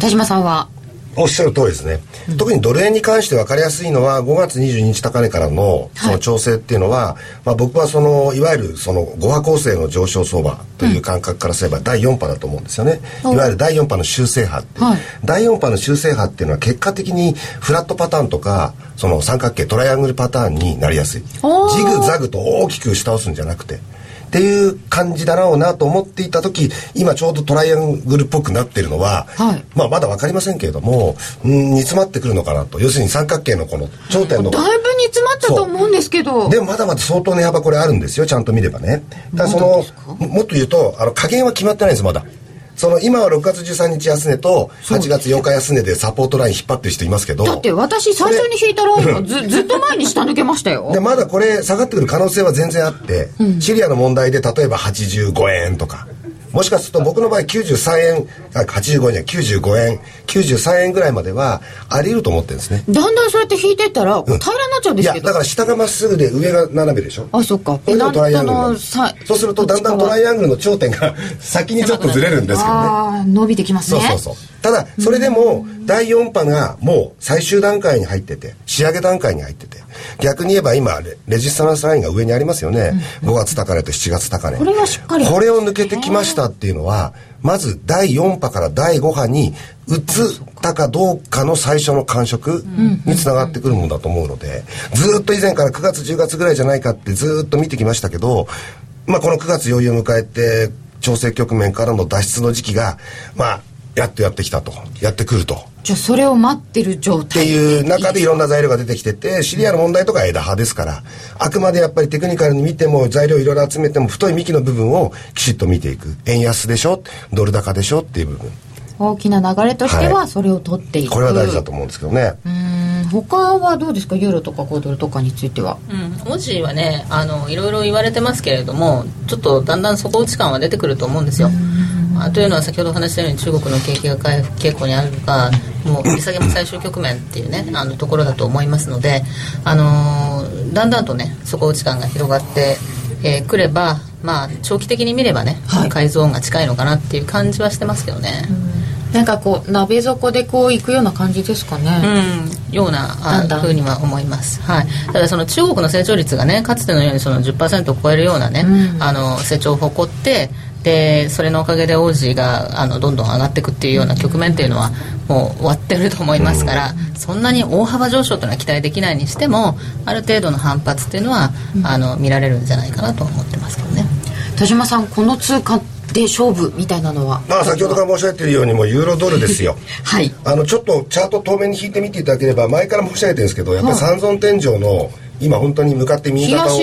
田島さんは？おっしゃる通りですね、うん、特にドル円に関して分かりやすいのは5月22日高値からのその調整っていうのは、はい、まあ、僕はそのいわゆるその5波構成の上昇相場という感覚からすれば第4波だと思うんですよね、うん、いわゆる第4波の修正波ってはい、第4波の修正波っていうのは結果的にフラットパターンとかその三角形トライアングルパターンになりやすい。ジグザグと大きく下押すんじゃなくてっていう感じだろうなと思っていた時今ちょうどトライアングルっぽくなってるのは、はい、まあまだ分かりませんけれどもうん煮詰まってくるのかなと。要するに三角形のこの頂点の。だいぶ煮詰まったと思うんですけど。でもまだまだ相当値幅これあるんですよちゃんと見ればね。だからそのもっと言うとあの加減は決まってないんですまだその今は6月13日安値と8月8日安値でサポートライン引っ張ってる人いますけどだって私最初に引いたラインはずずっと前に下抜けましたよ。でまだこれ下がってくる可能性は全然あって、うん、シリアの問題で例えば85円とかもしかすると僕の場合93円あ85円じゃ95円93円ぐらいまではあり得ると思ってるんですね。だんだんそうやって引いてったら平らになっちゃうんですけど、いやだから下がまっすぐで上が斜めでしょ。あそっか。これトライアングルそうするとだんだんトライアングルの頂点が先にちょっとずれるんですけどね。ああ伸びてきますね。そうそうそう。ただそれでも第4波がもう最終段階に入ってて仕上げ段階に入ってて逆に言えば今レジスタランスラインが上にありますよね、うん、5月高値と7月高値。これはしっかり。これを抜けてきましたっていうのはまず第4波から第5波に移ったかどうかの最初の感触につながってくるものだと思うのでずっと以前から9月10月ぐらいじゃないかってずっと見てきましたけどまあこの9月余裕を迎えて調整局面からの脱出の時期がまあやっとやってきたと。やってくるとじゃあそれを待ってる状態。っていう中でいろんな材料が出てきててシリアの問題とか枝葉ですからあくまでやっぱりテクニカルに見ても材料いろいろ集めても太い幹の部分をきちっと見ていく。円安でしょ？ドル高でしょ？っていう部分。大きな流れとしてはそれを取っていく、はい、これは大事だと思うんですけどね。うん。他はどうですか？ユーロとか5ドルとかについては。うん。オジはねあのいろいろ言われてますけれどもちょっとだんだん底打ち感は出てくると思うんですよあというのは先ほどお話したように中国の景気が回復傾向にあるかもう利下げも最終局面っていうねあのところだと思いますので、あのー、だんだんとね底打ち感が広がってく、えー、ればまあ長期的に見ればね、はい、改造が近いのかなっていう感じはしてますけどね。なんかこう鍋底でこういくような感じですかね。うん。ようなふうには思います。はい。ただその中国の成長率がねかつてのようにその10%を超えるようなね、うん、あの成長を誇ってでそれのおかげで王子があのどんどん上がっていくっていうような局面っていうのはもう終わってると思いますから、そんなに大幅上昇というのは期待できないにしてもある程度の反発っていうのは、あの見られるんじゃないかなと思ってますけどね。田島さんこの通貨で勝負みたいなのは？まあ先ほどから申し上げているようにもうユーロドルですよ。はい。あのちょっとチャート透明に引いてみていただければ前から申し上げてるんですけどやっぱり三尊天井の、今本当に向かって右肩を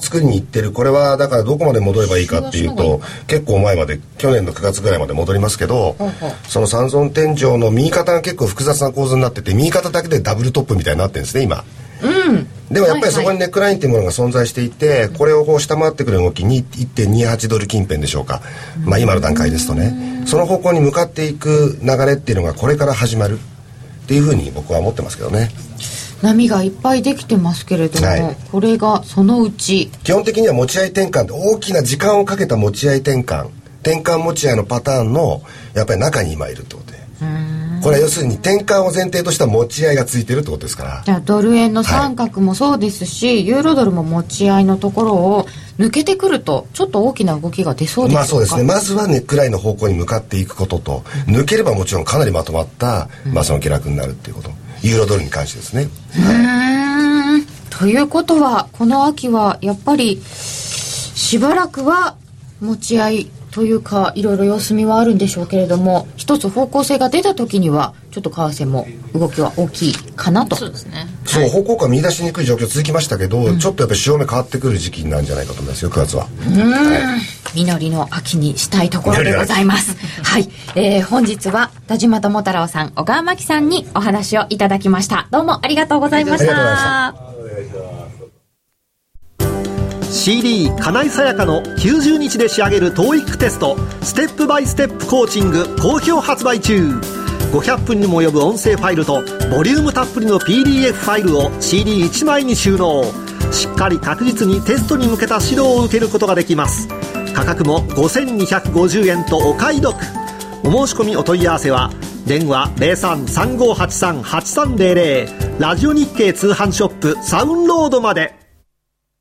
作りに行ってる。これはだからどこまで戻ればいいかっていうと結構前まで去年の9月ぐらいまで戻りますけどその三尊天井の右肩が結構複雑な構図になってて右肩だけでダブルトップみたいになってるんですね今。うん。でもやっぱりそこにネックラインっていうものが存在していて、これをこう下回ってくる動きに1.28ドル近辺でしょうか、まあ、今の段階ですとね。その方向に向かっていく流れっていうのがこれから始まるっていうふうに僕は思ってますけどね。波がいっぱいできてますけれども、はい、これがそのうち。基本的には持ち合い転換で大きな時間をかけた持ち合い転換転換持ち合いのパターンのやっぱり中に今いるとでこれは要するに転換を前提とした持ち合いがついてるってことですから。じゃあドル円の三角もそうですし、はい、ユーロドルも持ち合いのところを抜けてくるとちょっと大きな動きが出そうですまあそうですね。まずはネックラインの方向に向かっていくことと、抜ければもちろんかなりまとまった、まあ、その下落になるっていうこと、ユーロドルに関してですね。はい、ということはこの秋はやっぱりしばらくは持ち合いというかいろいろ様子見はあるんでしょうけれども一つ方向性が出た時にはちょっと為替も動きは大きいかなと。そうですね。そう、はい、方向感見出しにくい状況続きましたけど、うん、ちょっとやっぱり潮目変わってくる時期なんじゃないかと思いますよ9月は。うん、はい、実りの秋にしたいところでございます。はい、えー、本日は田島智太郎さん小川真紀さんにお話をいただきました。どうもありがとうございました CD 金井さやかの90日で仕上げる TOEIC テストステップバイステップコーチング好評発売中。500分にも及ぶ音声ファイルとボリュームたっぷりの PDF ファイルを CD1 枚に収納。しっかり確実にテストに向けた指導を受けることができます。価格も5250円とお買い得。お申し込みお問い合わせは電話0335838300ラジオ日経通販ショップサウンロードまで。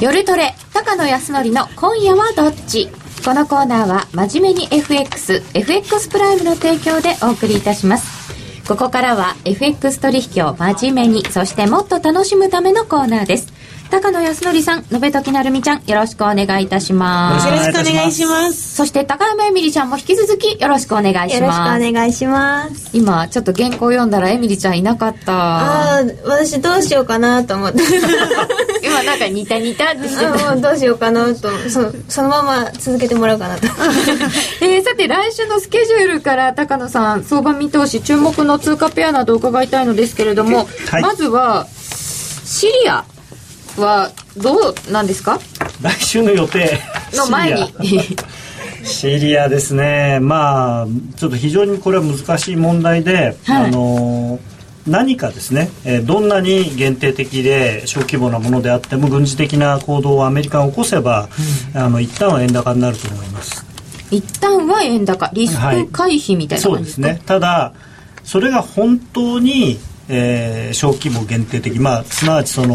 夜トレ高野康則の今夜はどっち？このコーナーは真面目に FX FX プライムの提供でお送りいたします。ここからは FX 取引を真面目にそしてもっと楽しむためのコーナーです。高野康則さん、延時なるみちゃん、よろしくお願いいたします。よろしくお願いします。そして高山エミリちゃんも引き続きよろしくお願いします。よろしくお願いします。今、ちょっと原稿読んだらエミリちゃんいなかった。ああ、私どうしようかなと思って。今なんか似た似たってしてた。どうしようかなと、そそのまま続けてもらおうかなと。えー、さて来週のスケジュールから高野さん、相場見通し、注目の通貨ペアなど伺いたいのですけれども、はい、まずは、シリア。はどうなんですか？来週の予定。の前に。シリア。ですね。まあちょっと非常にこれは難しい問題で、はい、あの何かですね、えどんなに限定的で小規模なものであっても軍事的な行動をアメリカが起こせば、うん、あの一旦は円高になると思います。一旦は円高。リスク回避みたいな感じですか、はい、そうですね。ただそれが本当に、えー、小規模限定的。まあすなわちその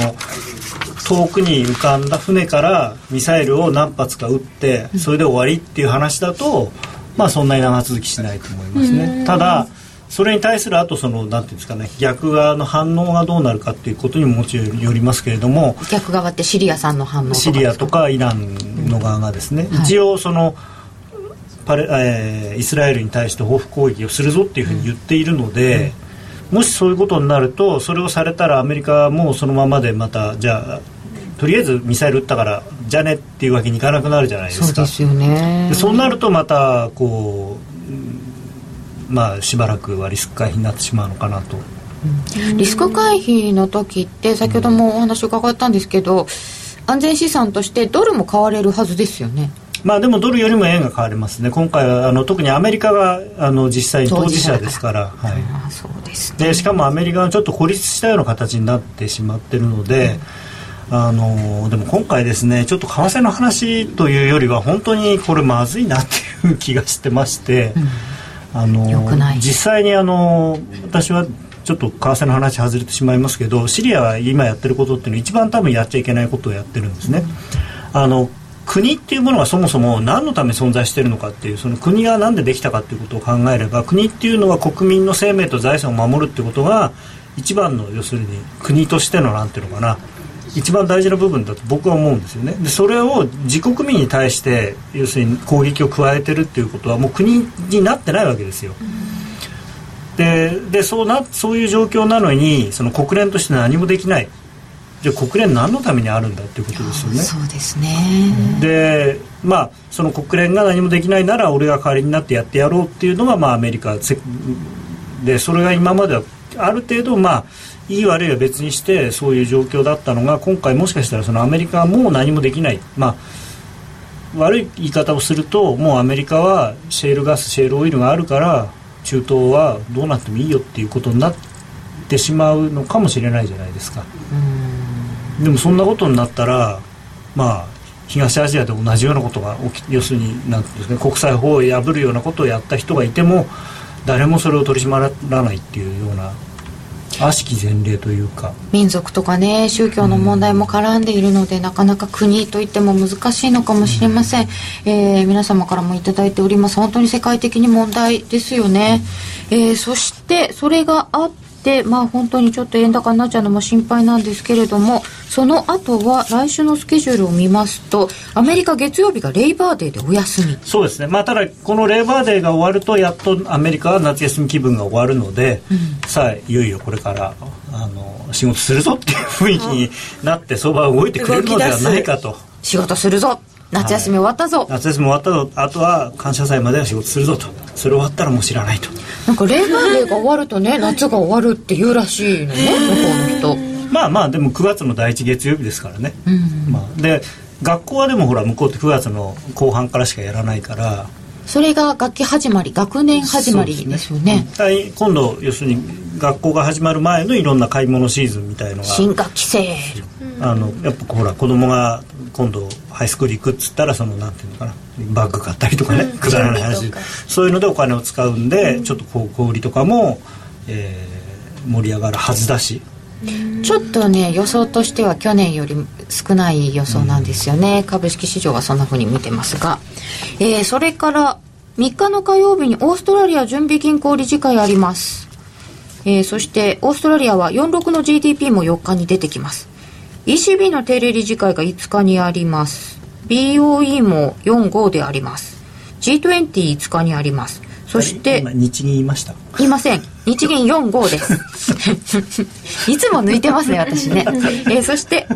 遠くに浮かんだ船からミサイルを何発か撃ってそれで終わりっていう話だとまあそんなに長続きしないと思いますね。ただそれに対するあとそのなんていうんですかね逆側の反応がどうなるかっていうことにももちろんよりますけれども逆側ってシリアさんの反応シリアとかイランの側がですね、うん、一応その、パレえー、イスラエルに対して報復攻撃をするぞっていうふうに言っているので、うん、もしそういうことになるとそれをされたらアメリカもそのままでまたじゃあとりあえずミサイル撃ったからじゃねっていうわけにいかなくなるじゃないですか。そうですよね。そうなるとまたこうまあしばらくはリスク回避になってしまうのかなと、うん、リスク回避の時って先ほどもお話伺ったんですけど、安全資産としてドルも買われるはずですよねまあでもドルよりも円が買われますね。今回はあの特にアメリカがあの実際に当事者ですから。はい、そうです、ね、でしかもアメリカはちょっと孤立したような形になってしまってるので、うん、あのでも今回ですねちょっと為替の話というよりは本当にこれまずいなっていう気がしてまして、うん、あの実際にあの私はちょっと為替の話外れてしまいますけどシリアは今やってることっていうのは一番多分やっちゃいけないことをやってるんですね。あの国っていうものがそもそも何のため存在しているのかっていうその国が何でできたかっていうことを考えれば国っていうのは国民の生命と財産を守るっていうことが一番の要するに国としてのなんていうのかな。一番大事な部分だと僕は思うんですよね。でそれを自国民に対して要するに攻撃を加えてるっていうことはもう国になってないわけですよ、ででそうなそういう状況なのにその国連として何もできない。じゃあ国連何のためにあるんだっていうことですよね。そうですねでまあその国連が何もできないなら俺が代わりになってやってやろうっていうのがまあアメリカでそれが今まではある程度まあいい悪いは別にしてそういう状況だったのが今回もしかしたらそのアメリカはもう何もできないまあ悪い言い方をするともうアメリカはシェールガスシェールオイルがあるから中東はどうなってもいいよっていうことになってしまうのかもしれないじゃないですか。でもそんなことになったらまあ東アジアで同じようなことが起き要するになんですか、ね、国際法を破るようなことをやった人がいても誰もそれを取り締まらないっていうような悪しき前例というか。民族とかね宗教の問題も絡んでいるので、うん、なかなか国といっても難しいのかもしれません、うん、えー、皆様からも頂いております。本当に世界的に問題ですよね、うん、えー、そしてそれがあってでまあ本当にちょっと円高になっちゃうのも心配なんですけれどもその後は来週のスケジュールを見ますとアメリカ月曜日がレイバーデーでお休み。そうですね。まあただこのレイバーデーが終わるとやっとアメリカは夏休み気分が終わるので、うん、さあいよいよこれからあの仕事するぞっていう雰囲気になって相場は動いてくれるのではないかと。仕事するぞ夏休み終わったぞ、はい、夏休み終わったぞ。あとは感謝祭までは仕事するぞと。それ終わったらもう知らないと。なんかレーバーデーが終わるとね夏が終わるっていうらしいのね向こうの人まあまあでも9月の第一月曜日ですからね、うん、まあ、で学校はでもほら向こうって9月の後半からしかやらないから。それが学期始まり学年始まりですよね。ね。今度要するに学校が始まる前のいろんな買い物シーズンみたいのが。新学期生あのやっぱほら子供が今度ハイスクール行くっつったらそのなんていうのかなバッグ買ったりとかね、くだらない話。そういうのでお金を使うんで、うん、ちょっとこう小売りとかも、えー、盛り上がるはずだし。ちょっとね予想としては去年より少ない予想なんですよね、うん、株式市場はそんなふうに見てますが、えー、それから3日の火曜日にオーストラリア準備銀行理事会あります、えー、そしてオーストラリアは46の GDP も4日に出てきます ECB の定例理事会が5日にあります。BOE も45であります。G205 日にあります。そして日銀言いました。言いません。日銀45です。いつも抜いてますね私ね、えー、そして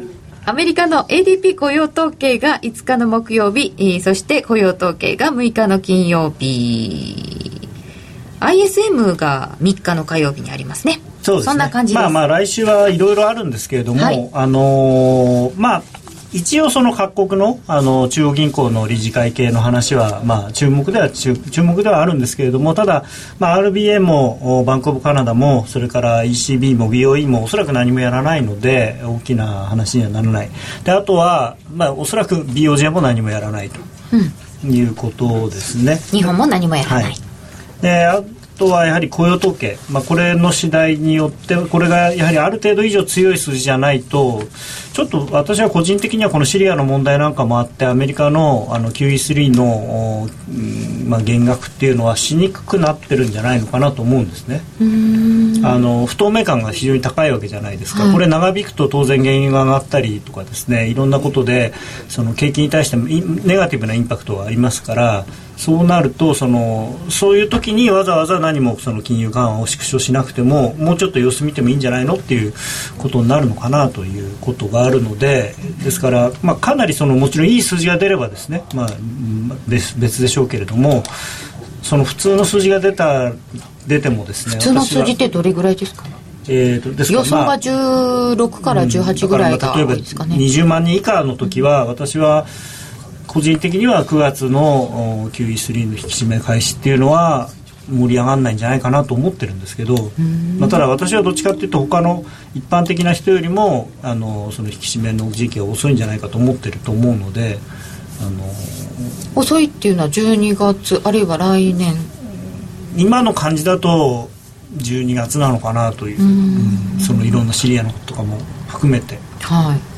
アメリカの ADP 雇用統計が5日の木曜日、えー、そして雇用統計が6日の金曜日。ISM が3日の火曜日にありますねそうですね。そんな感じまあまあ来週はいろいろあるんですけれども、はい、あのー、まあ一応その各国のあの中央銀行の理事会系の話は、まあ、注目では注目ではあるんですけれどもただ、まあ、RBA もバンク・オブ・カナダもそれから ECB も BOE もおそらく何もやらないので大きな話にはならない。であとは、まあ、おそらく BOJ も何もやらないと、いうことですね。日本も何もやらない、はい、であとはやはり雇用統計、まあ、これの次第によってこれがやはりある程度以上強い数字じゃないとちょっと私は個人的にはこのシリアの問題なんかもあってアメリカのあの QE3 の、まあ、減額っていうのはしにくくなってるんじゃないのかなと思うんですね。あの不透明感が非常に高いわけじゃないですか、はい、これ長引くと当然原油が上がったりとかですねいろんなことでその景気に対してもネガティブなインパクトがありますからそうなるとそのそういう時にわざわざ何もその金融緩和を縮小しなくてももうちょっと様子見てもいいんじゃないのっていうことになるのかなということがあるのでですから、まあ、かなりそのもちろんいい数字が出ればですね、まあ、別別でしょうけれどもその普通の数字が出た出てもですね普通の数字ってどれぐらいですか？えーと、です予想が16から18ぐらいが多いですかね、例えば20万人以下の時は私は個人的には9月の QE3 の引き締め開始っていうのは盛り上がらないんじゃないかなと思ってるんですけど、まあ、ただ私はどっちかっていうと他の一般的な人よりもあのその引き締めの時期が遅いんじゃないかと思ってると思うのであの遅いっていうのは12月あるいは来年。今の感じだと12月なのかなという、うん、そのいろんなシリアのこととかも含めて。はい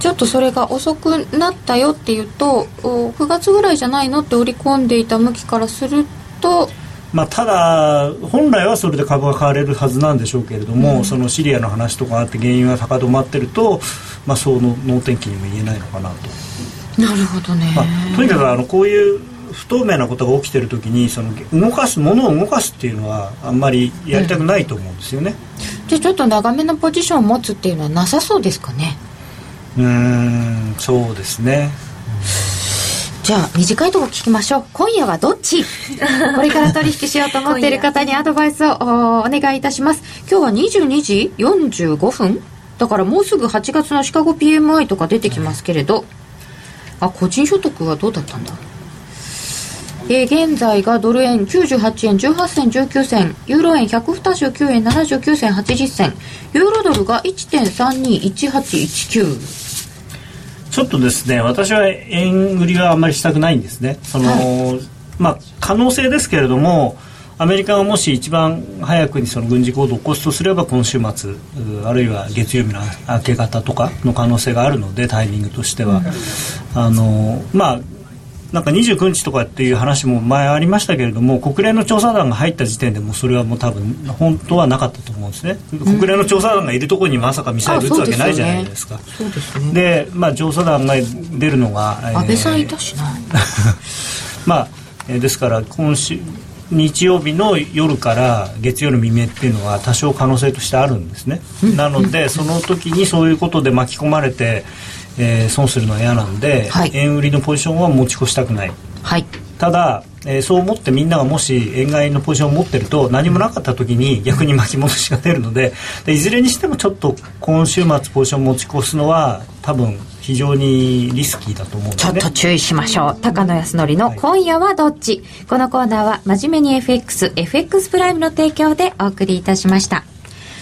ちょっとそれが遅くなったよっていうと9月ぐらいじゃないのって織り込んでいた向きからするとまあ、ただ、本来はそれで株が買われるはずなんでしょうけれども、うん、そのシリアの話とかあって原因が高止まってると、まあ、その能天気にも言えないのかなと。なるほどね、まあ、とにかくあのこういう不透明なことが起きてる時にその動かすものを動かすっていうのはあんまりやりたくないと思うんですよね、うん、じゃあちょっと長めのポジションを持つっていうのはなさそうですかね？うんそうですね。じゃあ短いとこ聞きましょう。今夜はどっち？これから取引しようと思っている方にアドバイスをお願いいたします。今日は22時45分？だからもうすぐ8月のシカゴ PMI とか出てきますけれど。あ個人所得はどうだったんだ？えー、現在がドル円98円18銭19銭。ユーロ円129円79銭80銭。ユーロドルが1.321819ちょっとですね私は円売りはあんまりしたくないんですね。その、はい、まあ可能性ですけれどもアメリカがもし一番早くにその軍事行動を起こすとすれば今週末あるいは月曜日の明け方とかの可能性があるのでタイミングとしては、あのまあなんか29日とかっていう話も前ありましたけれども国連の調査団が入った時点でもそれはもう多分本当はなかったと思うんですね、国連の調査団がいるところにまさかミサイル撃つわけないじゃないですか。で、ね、まあ、調査団が出るのが、安倍さんいたしな まあですから今週日曜日の夜から月曜の未明っていうのは多少可能性としてあるんですね、なのでその時にそういうことで巻き込まれてえー、損するのは嫌なんで、はい、円売りのポジションは持ち越したくない、はい、ただ、えー、そう思ってみんながもし円買いのポジションを持ってると何もなかった時に逆に巻き戻しが出るのででいずれにしてもちょっと今週末ポジション持ち越すのは多分非常にリスキーだと思うので、ちょっと注意しましょう。高野康則の「今夜はどっち」はい、このコーナーは真面目に FXFX プライムの提供でお送りいたしました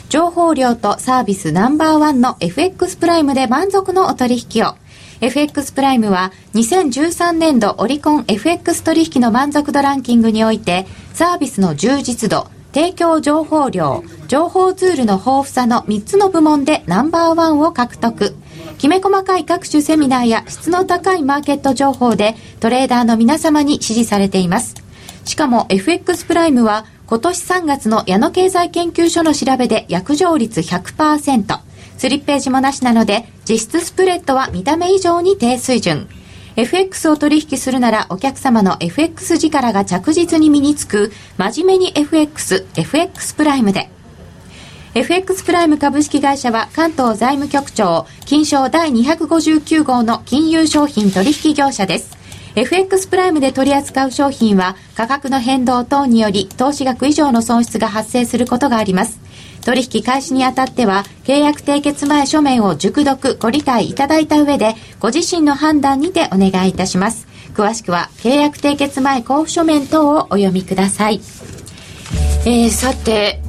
情報量とサービスナンバーワンの FX プライムで満足のお取引を。FX プライムは2013年度オリコン FX 取引の満足度ランキングにおいてサービスの充実度、提供情報量、情報ツールの豊富さの3つの部門でナンバーワンを獲得。きめ細かい各種セミナーや質の高いマーケット情報でトレーダーの皆様に支持されています。しかも FX プライムは今年3月の矢野経済研究所の調べで約定率100%。スリッページもなしなので、実質スプレッドは見た目以上に低水準。FX を取引するならお客様の FX 力が着実に身につく、真面目に FX、FX プライムで。FX プライム株式会社は関東財務局長、金賞第259号の金融商品取引業者です。FX プライムで取り扱う商品は価格の変動等により投資額以上の損失が発生することがあります。取引開始にあたっては契約締結前書面を熟読ご理解いただいた上でご自身の判断にてお願いいたします。詳しくは契約締結前交付書面等をお読みください。えー、さて、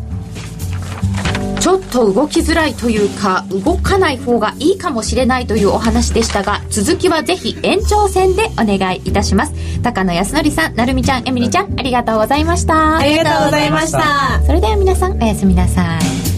ちょっと動きづらいというか動かない方がいいかもしれないというお話でしたが続きはぜひ延長戦でお願いいたします。高野康則さんなるみちゃんえみりちゃんありがとうございました。ありがとうございました。それでは皆さんおやすみなさい